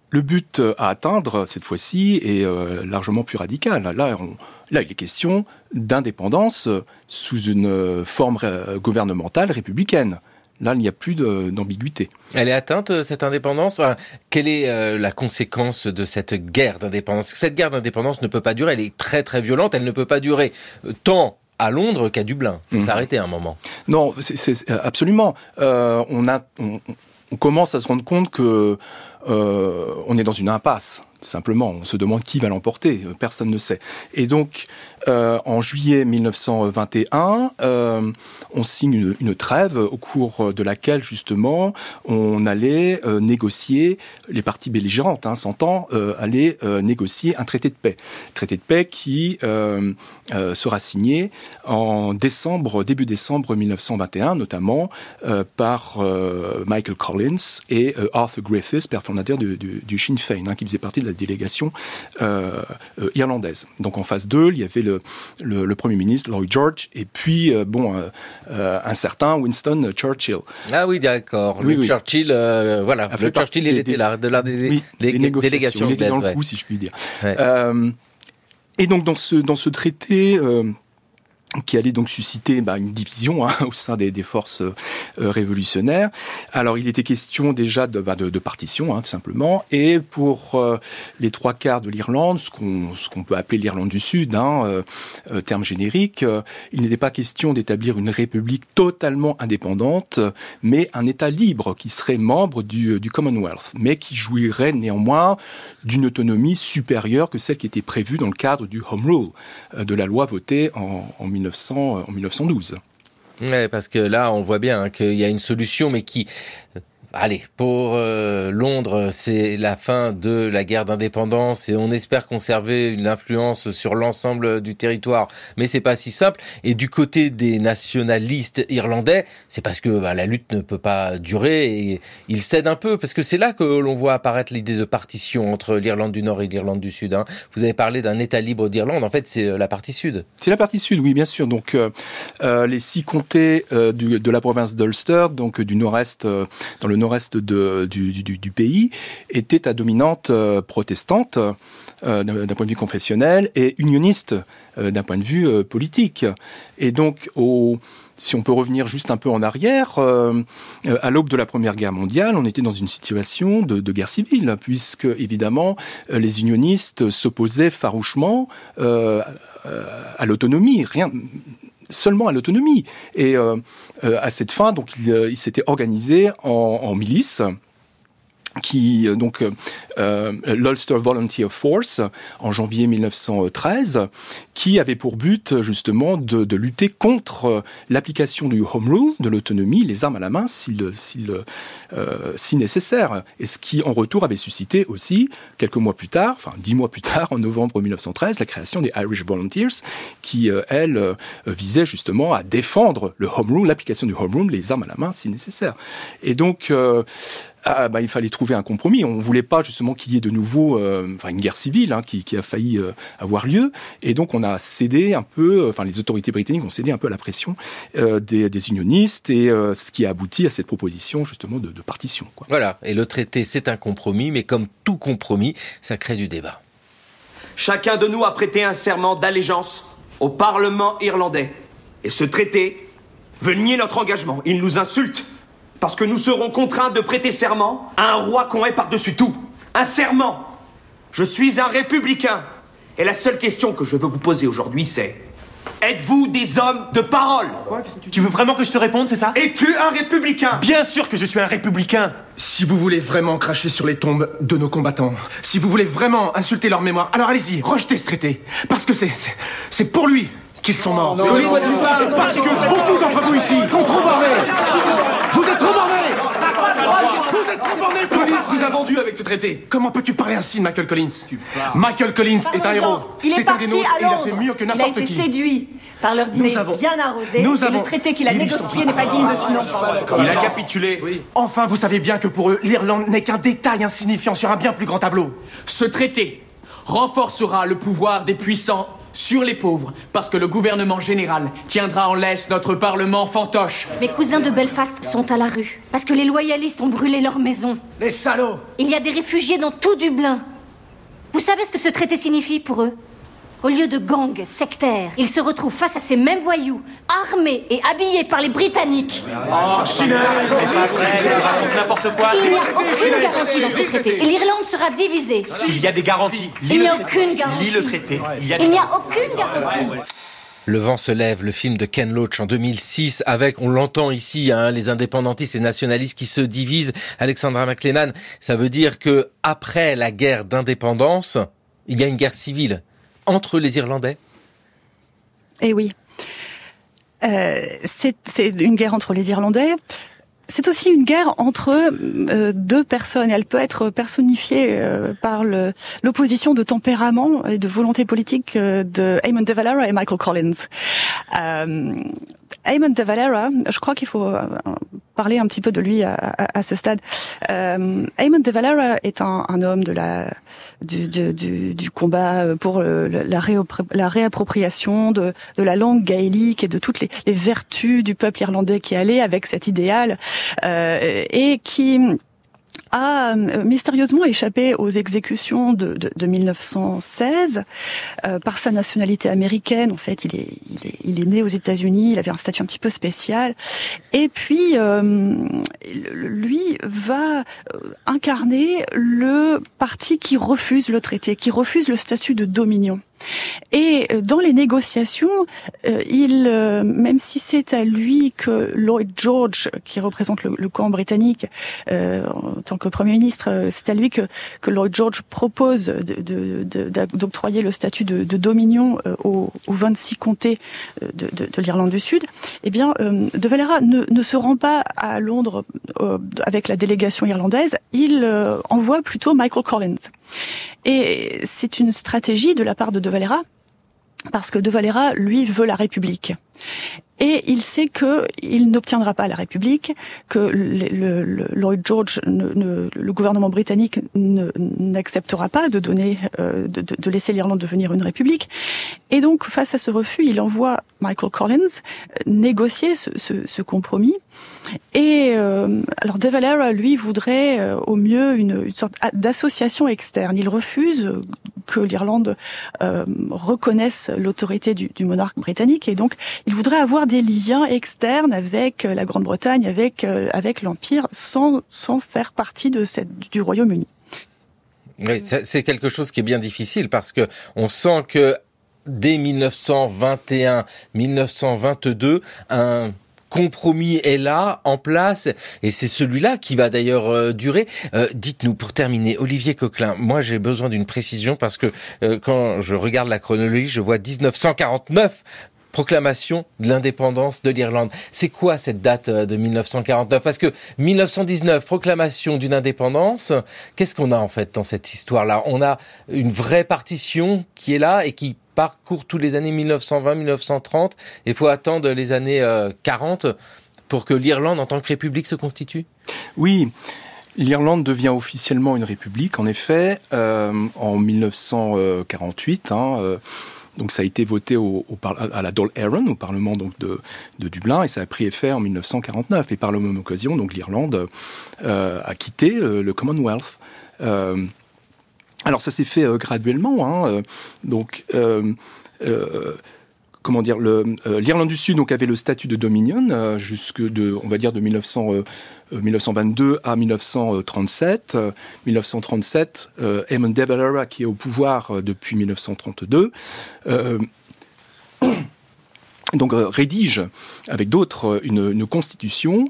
Speaker 6: le but à atteindre cette fois-ci est euh, largement plus radical. Là, on, là il est question d'indépendance sous une forme gouvernementale républicaine. Là, il n'y a plus d'ambiguïté.
Speaker 2: Elle est atteinte, cette indépendance? Quelle est euh, la conséquence de cette guerre d'indépendance? Cette guerre d'indépendance ne peut pas durer, elle est très très violente, elle ne peut pas durer euh, tant à Londres qu'à Dublin. Il faut mmh. s'arrêter un moment.
Speaker 6: Non, c'est absolument. Euh, on, a, on, on, commence à se rendre compte que on est dans une impasse. Simplement, on se demande qui va l'emporter. Personne ne sait. Et donc, euh, en juillet 1921, euh, on signe une, trêve au cours de laquelle justement on allait euh, négocier les parties belligérantes, hein, s'entend, aller négocier un traité de paix, traité de paix qui sera signé en décembre, début décembre 1921, notamment par Michael Collins et Arthur Griffiths, père fondateur du, du, du Sinn Féin, hein, qui faisait partie de la délégation irlandaise. Donc en phase 2, il y avait le le, le, Premier ministre, Lloyd George, et puis, euh, bon, euh, euh, un certain Winston Churchill.
Speaker 2: Ah oui, d'accord.
Speaker 6: Oui.
Speaker 2: Churchill, voilà. Le Churchill, il était là, de la des,
Speaker 6: oui,
Speaker 2: des,
Speaker 6: il était dans le coup, si je puis dire.
Speaker 2: Ouais.
Speaker 6: Et donc, dans ce, dans ce traité... Euh, qui allait donc susciter bah, une division hein, au sein des, des forces euh, révolutionnaires. Alors, il était question déjà de, bah, de, de partition, hein, tout simplement, et pour euh, les trois quarts de l'Irlande, ce qu'on qu'on peut appeler l'Irlande du Sud, hein, euh, terme générique, euh, il n'était pas question d'établir une république totalement indépendante, mais un État libre qui serait membre du, du Commonwealth, mais qui jouirait néanmoins d'une autonomie supérieure que celle qui était prévue dans le cadre du Home Rule, euh, de la loi votée en, en 1900, en 1912.
Speaker 2: Ouais, parce que là, on voit bien hein, qu'il y a une solution, mais qui Allez, pour euh, Londres, c'est la fin de la guerre d'indépendance et on espère conserver une influence sur l'ensemble du territoire, mais c'est pas si simple. Et du côté des nationalistes irlandais, c'est parce que bah, la lutte ne peut pas durer et ils cèdent un peu, parce que c'est là que l'on voit apparaître l'idée de partition entre l'Irlande du Nord et l'Irlande du Sud. Hein. Vous avez parlé d'un État libre d'Irlande, en fait c'est la partie sud.
Speaker 6: C'est la partie sud, oui, bien sûr. Donc euh, euh, les six comtés euh, de la province d'Ulster, donc du nord-est, euh, dans le nord-est de, du, pays, étaient à dominante euh, protestante euh, d'un point de vue confessionnel et unioniste euh, d'un point de vue politique. Et donc, si on peut revenir juste un peu en arrière, à l'aube de la Première Guerre mondiale, on était dans une situation de, guerre civile, puisque évidemment les unionistes s'opposaient farouchement à l'autonomie, rien seulement à l'autonomie. Et à cette fin, donc il, il s'était organisé en, en milice qui donc euh, l'Ulster Volunteer Force en janvier 1913 qui avait pour but justement de, de lutter contre l'application du home rule de l'autonomie les armes à la main s'il si, euh, si nécessaire. Et ce qui en retour avait suscité aussi quelques mois plus tard enfin dix mois plus tard en novembre 1913 la création des Irish Volunteers qui euh, elle euh, visait justement à défendre le home rule l'application du home rule les armes à la main si nécessaire. Et donc euh, ah, bah, il fallait trouver un compromis. On ne voulait pas justement qu'il y ait de nouveau euh, enfin, une guerre civile hein, qui, qui, a failli euh, avoir lieu. Et donc on a cédé un peu, enfin les autorités britanniques ont cédé un peu à la pression euh, des, des, unionistes et euh, ce qui a abouti à cette proposition justement de, de partition. Quoi.
Speaker 2: Voilà, et le traité c'est un compromis, mais comme tout compromis, ça crée du débat.
Speaker 15: Chacun de nous a prêté un serment d'allégeance au Parlement irlandais. Et ce traité veut nier notre engagement. Il nous insulte parce que nous serons contraints de prêter serment à un roi qu'on est par-dessus tout. Un serment. Je suis un républicain. Et la seule question que je veux vous poser aujourd'hui, c'est Êtes-vous des hommes de parole
Speaker 4: Quoi Tu veux vraiment que je te réponde, c'est ça
Speaker 15: Es-tu un républicain
Speaker 4: Bien sûr que je suis un républicain
Speaker 16: Si vous voulez vraiment cracher sur les tombes de nos combattants, si vous voulez vraiment insulter leur mémoire, alors allez-y, rejetez ce traité. Parce que c'est c'est pour lui qu'ils sont morts.
Speaker 15: Non, non, non, tu parles
Speaker 16: Parce que beaucoup d'entre vous ici sont trop bornés Vous êtes trop bornés Vous êtes Collins nous a vendu avec ce traité Comment peux-tu parler ainsi de Michael Collins Michael Collins est un héros
Speaker 17: Il est,
Speaker 16: C'est un des
Speaker 17: parti
Speaker 16: nôtres il a fait mieux que
Speaker 17: Il a
Speaker 16: n'importe
Speaker 17: été
Speaker 16: qui.
Speaker 17: séduit par leur dîner
Speaker 16: Nous avons-
Speaker 17: bien arrosé.
Speaker 16: nous
Speaker 17: et
Speaker 16: avons-
Speaker 17: le traité qu'il a négocié n'est pas digne de ce nom.
Speaker 15: Il a capitulé.
Speaker 4: Enfin, vous savez bien que pour eux, l'Irlande n'est qu'un détail insignifiant sur un bien plus grand tableau.
Speaker 18: Ce traité renforcera le pouvoir des puissants sur les pauvres, parce que le gouvernement général tiendra en laisse notre parlement fantoche.
Speaker 19: Mes cousins de Belfast sont à la rue, parce que les loyalistes ont brûlé leur maison.
Speaker 16: Les salauds
Speaker 19: Il y a des réfugiés dans tout Dublin. Vous savez ce que ce traité signifie pour eux? Au lieu de gangs sectaires, ils se retrouvent face à ces mêmes voyous, armés et habillés par les Britanniques.
Speaker 4: Oh, China C'est pas vrai, tu racontes n'importe quoi
Speaker 19: Il n'y a aucune garantie dans ce traité, et l'Irlande sera divisée.
Speaker 4: Il y a des garanties.
Speaker 19: Il n'y a aucune garantie.
Speaker 4: Lis le traité. Il
Speaker 19: Il n'y a aucune garantie.
Speaker 2: Le vent se lève, le film de Ken Loach en 2006, avec, on l'entend ici, hein, les indépendantistes et nationalistes qui se divisent. Alexandra McLennan, ça veut dire que après la guerre d'indépendance, il y a une guerre civile entre les Irlandais?
Speaker 7: Eh oui. Euh, c'est une guerre entre les Irlandais. C'est aussi une guerre entre euh, deux personnes. Elle peut être personnifiée euh, par l'opposition de tempérament et de volonté politique de Eamon de Valera et Michael Collins. Euh, Eamon de Valera, je crois qu'il faut parler un petit peu de lui à, ce stade. Euh, Eamon de Valera est un, homme de la du, du, du, combat pour le, la, la, réappropriation de, de, la langue gaélique et de toutes les, les, vertus du peuple irlandais qui allait avec cet idéal euh, et qui a euh, mystérieusement échappé aux exécutions de, de, de 1916 euh, par sa nationalité américaine. En fait, il est, il né aux États-Unis, il avait un statut un petit peu spécial. Et puis, euh, lui va incarner le parti qui refuse le traité, qui refuse le statut de dominion. Et euh, dans les négociations, euh, il, euh, même si c'est à lui que Lloyd George, qui représente le, le camp britannique euh, en tant que Premier ministre, c'est à lui que, que Lloyd George propose d'octroyer le statut de, de dominion aux, aux, 26 comtés de, de, de l'Irlande du Sud, eh bien, De Valera ne, ne, se rend pas à Londres avec la délégation irlandaise, il envoie plutôt Michael Collins. Et c'est une stratégie de la part de De Valera, parce que De Valera, lui, veut la République. Et il sait que il n'obtiendra pas la République, que le, le, Lloyd George, ne, ne, le gouvernement britannique n'acceptera pas de donner, euh, de, de, laisser l'Irlande devenir une République. Et donc, face à ce refus, il envoie Michael Collins négocier ce, ce, ce compromis. Et euh, alors, De Valera, lui, voudrait euh, au mieux une, une sorte d'association externe. Il refuse que l'Irlande euh, reconnaisse l'autorité du, du monarque britannique, et donc il voudrait avoir des liens externes avec euh, la Grande-Bretagne, avec euh, avec l'Empire, sans sans faire partie de cette du Royaume-Uni.
Speaker 2: Oui, c'est quelque chose qui est bien difficile parce que on sent que dès 1921, 1922, un compromis est là, en place, et c'est celui-là qui va d'ailleurs euh, durer. Euh, Dites-nous, pour terminer, Olivier Coquelin, moi j'ai besoin d'une précision parce que euh, quand je regarde la chronologie, je vois 1949 proclamation de l'indépendance de l'Irlande. C'est quoi cette date euh, de 1949 Parce que 1919, proclamation d'une indépendance, qu'est-ce qu'on a en fait dans cette histoire-là? On a une vraie partition qui est là et qui parcourt tous les années 1920-1930. Il faut attendre les années 40 pour que l'Irlande en tant que république se constitue
Speaker 6: Oui. L'Irlande devient officiellement une république, en effet, euh, en 1948. Hein, euh, donc ça a été voté à la Dáil Éireann, au Parlement donc de, Dublin, et ça a pris effet en 1949. Et par la même occasion, donc l'Irlande euh, a quitté le, Commonwealth. Euh, alors ça s'est fait euh, graduellement, hein, donc. Euh, comment dire l'Irlande du Sud avait le statut de Dominion euh, jusque de on va dire de 1900, euh, 1922 à 1937 euh, 1937 euh, Eamon de Valera qui est au pouvoir depuis 1932 euh, donc euh, rédige avec d'autres une, une constitution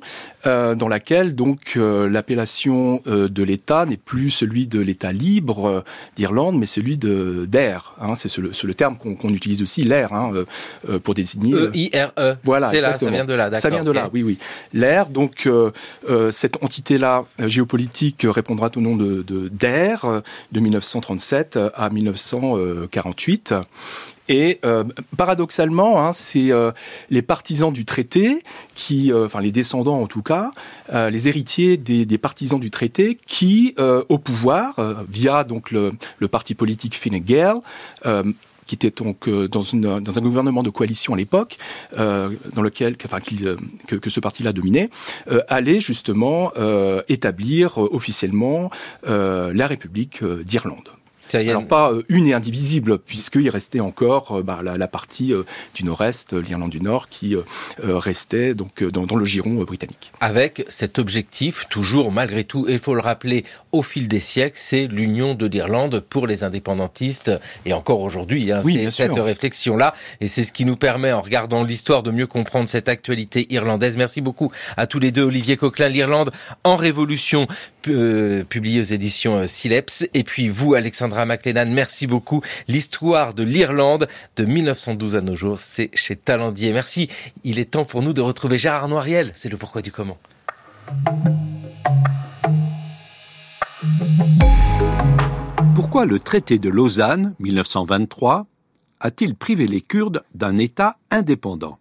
Speaker 6: euh, dans laquelle donc euh, l'appellation euh, de l'État n'est plus celui de l'État libre euh, d'Irlande, mais celui de d'air. Hein, c'est le, le terme qu'on qu utilise aussi, l'air, hein, euh, pour désigner.
Speaker 2: E I R E.
Speaker 6: Voilà,
Speaker 2: c'est là, ça vient de là.
Speaker 6: Ça vient de là, oui, oui. L'air, donc euh, cette entité-là géopolitique répondra au nom de d'air de, de 1937 à 1948 et euh, paradoxalement, hein, c'est euh, les partisans du traité, qui, euh, enfin les descendants en tout cas, euh, les héritiers des, partisans du traité, qui au pouvoir via donc le, parti politique Fine Gael. Qui était donc dans, un gouvernement de coalition à l'époque, dans lequel enfin, qu que, ce parti-là dominait, euh, allait justement établir officiellement la République d'Irlande. Alors pas euh, une et indivisible, puisqu'il restait encore euh, bah, la, la, partie euh, du nord-est, l'Irlande du Nord, qui restait donc dans, dans, le giron britannique.
Speaker 2: Avec cet objectif, toujours malgré tout, il faut le rappeler, au fil des siècles, c'est l'union de l'Irlande pour les indépendantistes, et encore aujourd'hui, hein,
Speaker 6: oui,
Speaker 2: c'est cette réflexion-là, et c'est ce qui nous permet, en regardant l'histoire, de mieux comprendre cette actualité irlandaise. Merci beaucoup à tous les deux, Olivier Coquelin, l'Irlande en révolution, publié aux éditions Sileps, et puis vous, Alexandra McLennan, merci beaucoup. L'histoire de l'Irlande de 1912 à nos jours, c'est chez Talendier. Merci. Il est temps pour nous de retrouver Gérard Noiriel. C'est le pourquoi du comment.
Speaker 20: Pourquoi le traité de Lausanne, 1923, a-t-il privé les Kurdes d'un État indépendant?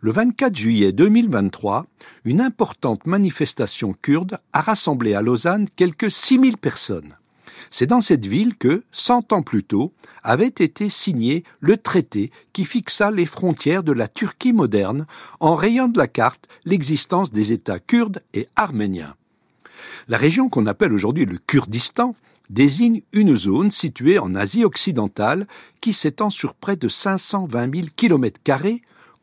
Speaker 20: Le 24 juillet 2023, une importante manifestation kurde a rassemblé à Lausanne quelques 6000 personnes. C'est dans cette ville que, cent ans plus tôt, avait été signé le traité qui fixa les frontières de la Turquie moderne en rayant de la carte l'existence des États kurdes et arméniens. La région qu'on appelle aujourd'hui le Kurdistan désigne une zone située en Asie occidentale qui s'étend sur près de 520 000 km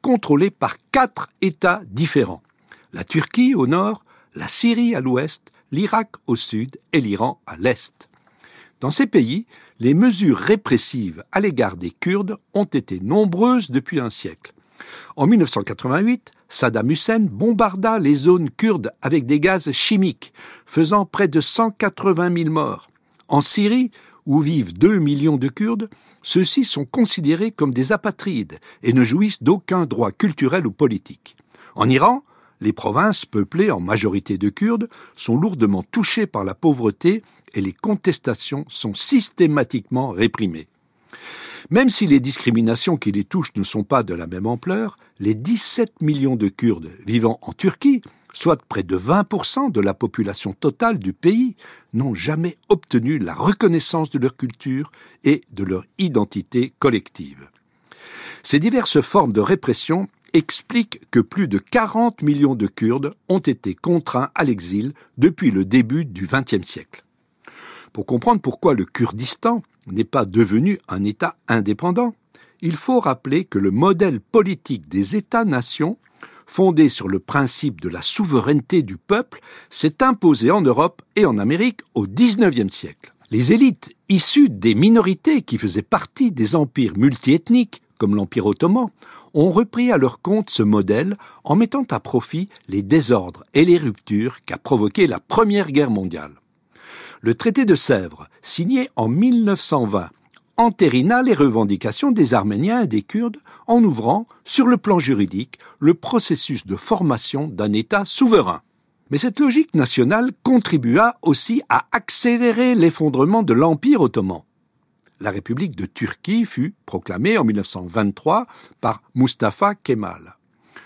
Speaker 20: contrôlée par quatre États différents. La Turquie au nord, la Syrie à l'ouest, l'Irak au sud et l'Iran à l'est. Dans ces pays, les mesures répressives à l'égard des Kurdes ont été nombreuses depuis un siècle. En 1988, Saddam Hussein bombarda les zones kurdes avec des gaz chimiques, faisant près de 180 000 morts. En Syrie, où vivent 2 millions de Kurdes, ceux-ci sont considérés comme des apatrides et ne jouissent d'aucun droit culturel ou politique. En Iran, les provinces peuplées en majorité de Kurdes sont lourdement touchées par la pauvreté et les contestations sont systématiquement réprimées. Même si les discriminations qui les touchent ne sont pas de la même ampleur, les 17 millions de Kurdes vivant en Turquie, soit près de 20% de la population totale du pays, n'ont jamais obtenu la reconnaissance de leur culture et de leur identité collective. Ces diverses formes de répression expliquent que plus de 40 millions de Kurdes ont été contraints à l'exil depuis le début du XXe siècle. Pour comprendre pourquoi le Kurdistan n'est pas devenu un État indépendant, il faut rappeler que le modèle politique des États-nations, fondé sur le principe de la souveraineté du peuple, s'est imposé en Europe et en Amérique au XIXe siècle. Les élites issues des minorités qui faisaient partie des empires multiethniques, comme l'Empire ottoman, ont repris à leur compte ce modèle en mettant à profit les désordres et les ruptures qu'a provoqué la Première Guerre mondiale. Le traité de Sèvres, signé en 1920, entérina les revendications des Arméniens et des Kurdes en ouvrant, sur le plan juridique, le processus de formation d'un État souverain. Mais cette logique nationale contribua aussi à accélérer l'effondrement de l'Empire ottoman. La République de Turquie fut proclamée en 1923 par Mustafa Kemal.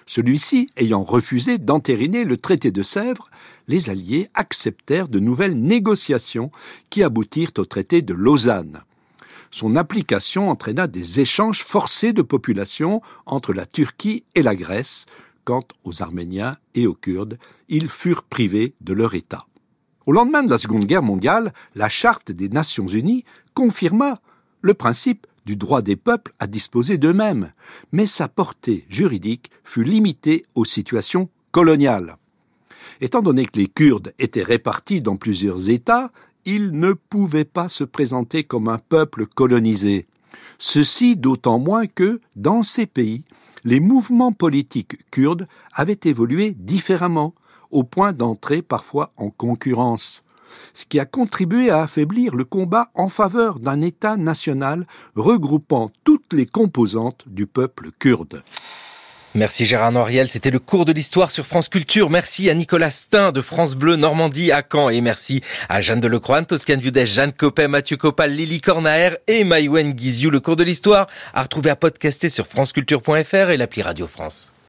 Speaker 20: Celui-ci ayant refusé d'entériner le traité de Sèvres, les Alliés acceptèrent de nouvelles négociations qui aboutirent au traité de Lausanne. Son application entraîna des échanges forcés de population entre la Turquie et la Grèce. Quant aux Arméniens et aux Kurdes, ils furent privés de leur État. Au lendemain de la Seconde Guerre mondiale, la Charte des Nations Unies confirma le principe du droit des peuples à disposer d'eux-mêmes, mais sa portée juridique fut limitée aux situations coloniales. Étant donné que les Kurdes étaient répartis dans plusieurs États, ils ne pouvaient pas se présenter comme un peuple colonisé. Ceci d'autant moins que, dans ces pays, les mouvements politiques kurdes avaient évolué différemment, au point d'entrer parfois en concurrence ce qui a contribué à affaiblir le combat en faveur d'un État national regroupant toutes les composantes du peuple kurde.
Speaker 2: Merci Gérard Noriel, c'était le cours de l'histoire sur France Culture. Merci à Nicolas Stein de France Bleu Normandie à Caen et merci à Jeanne Delecroix, Toscane Viudès, Jeanne Copet, Mathieu Copal, Lily Cornaer et Maïwen Guiziou. Le cours de l'histoire à retrouver à podcaster sur franceculture.fr et l'appli Radio France.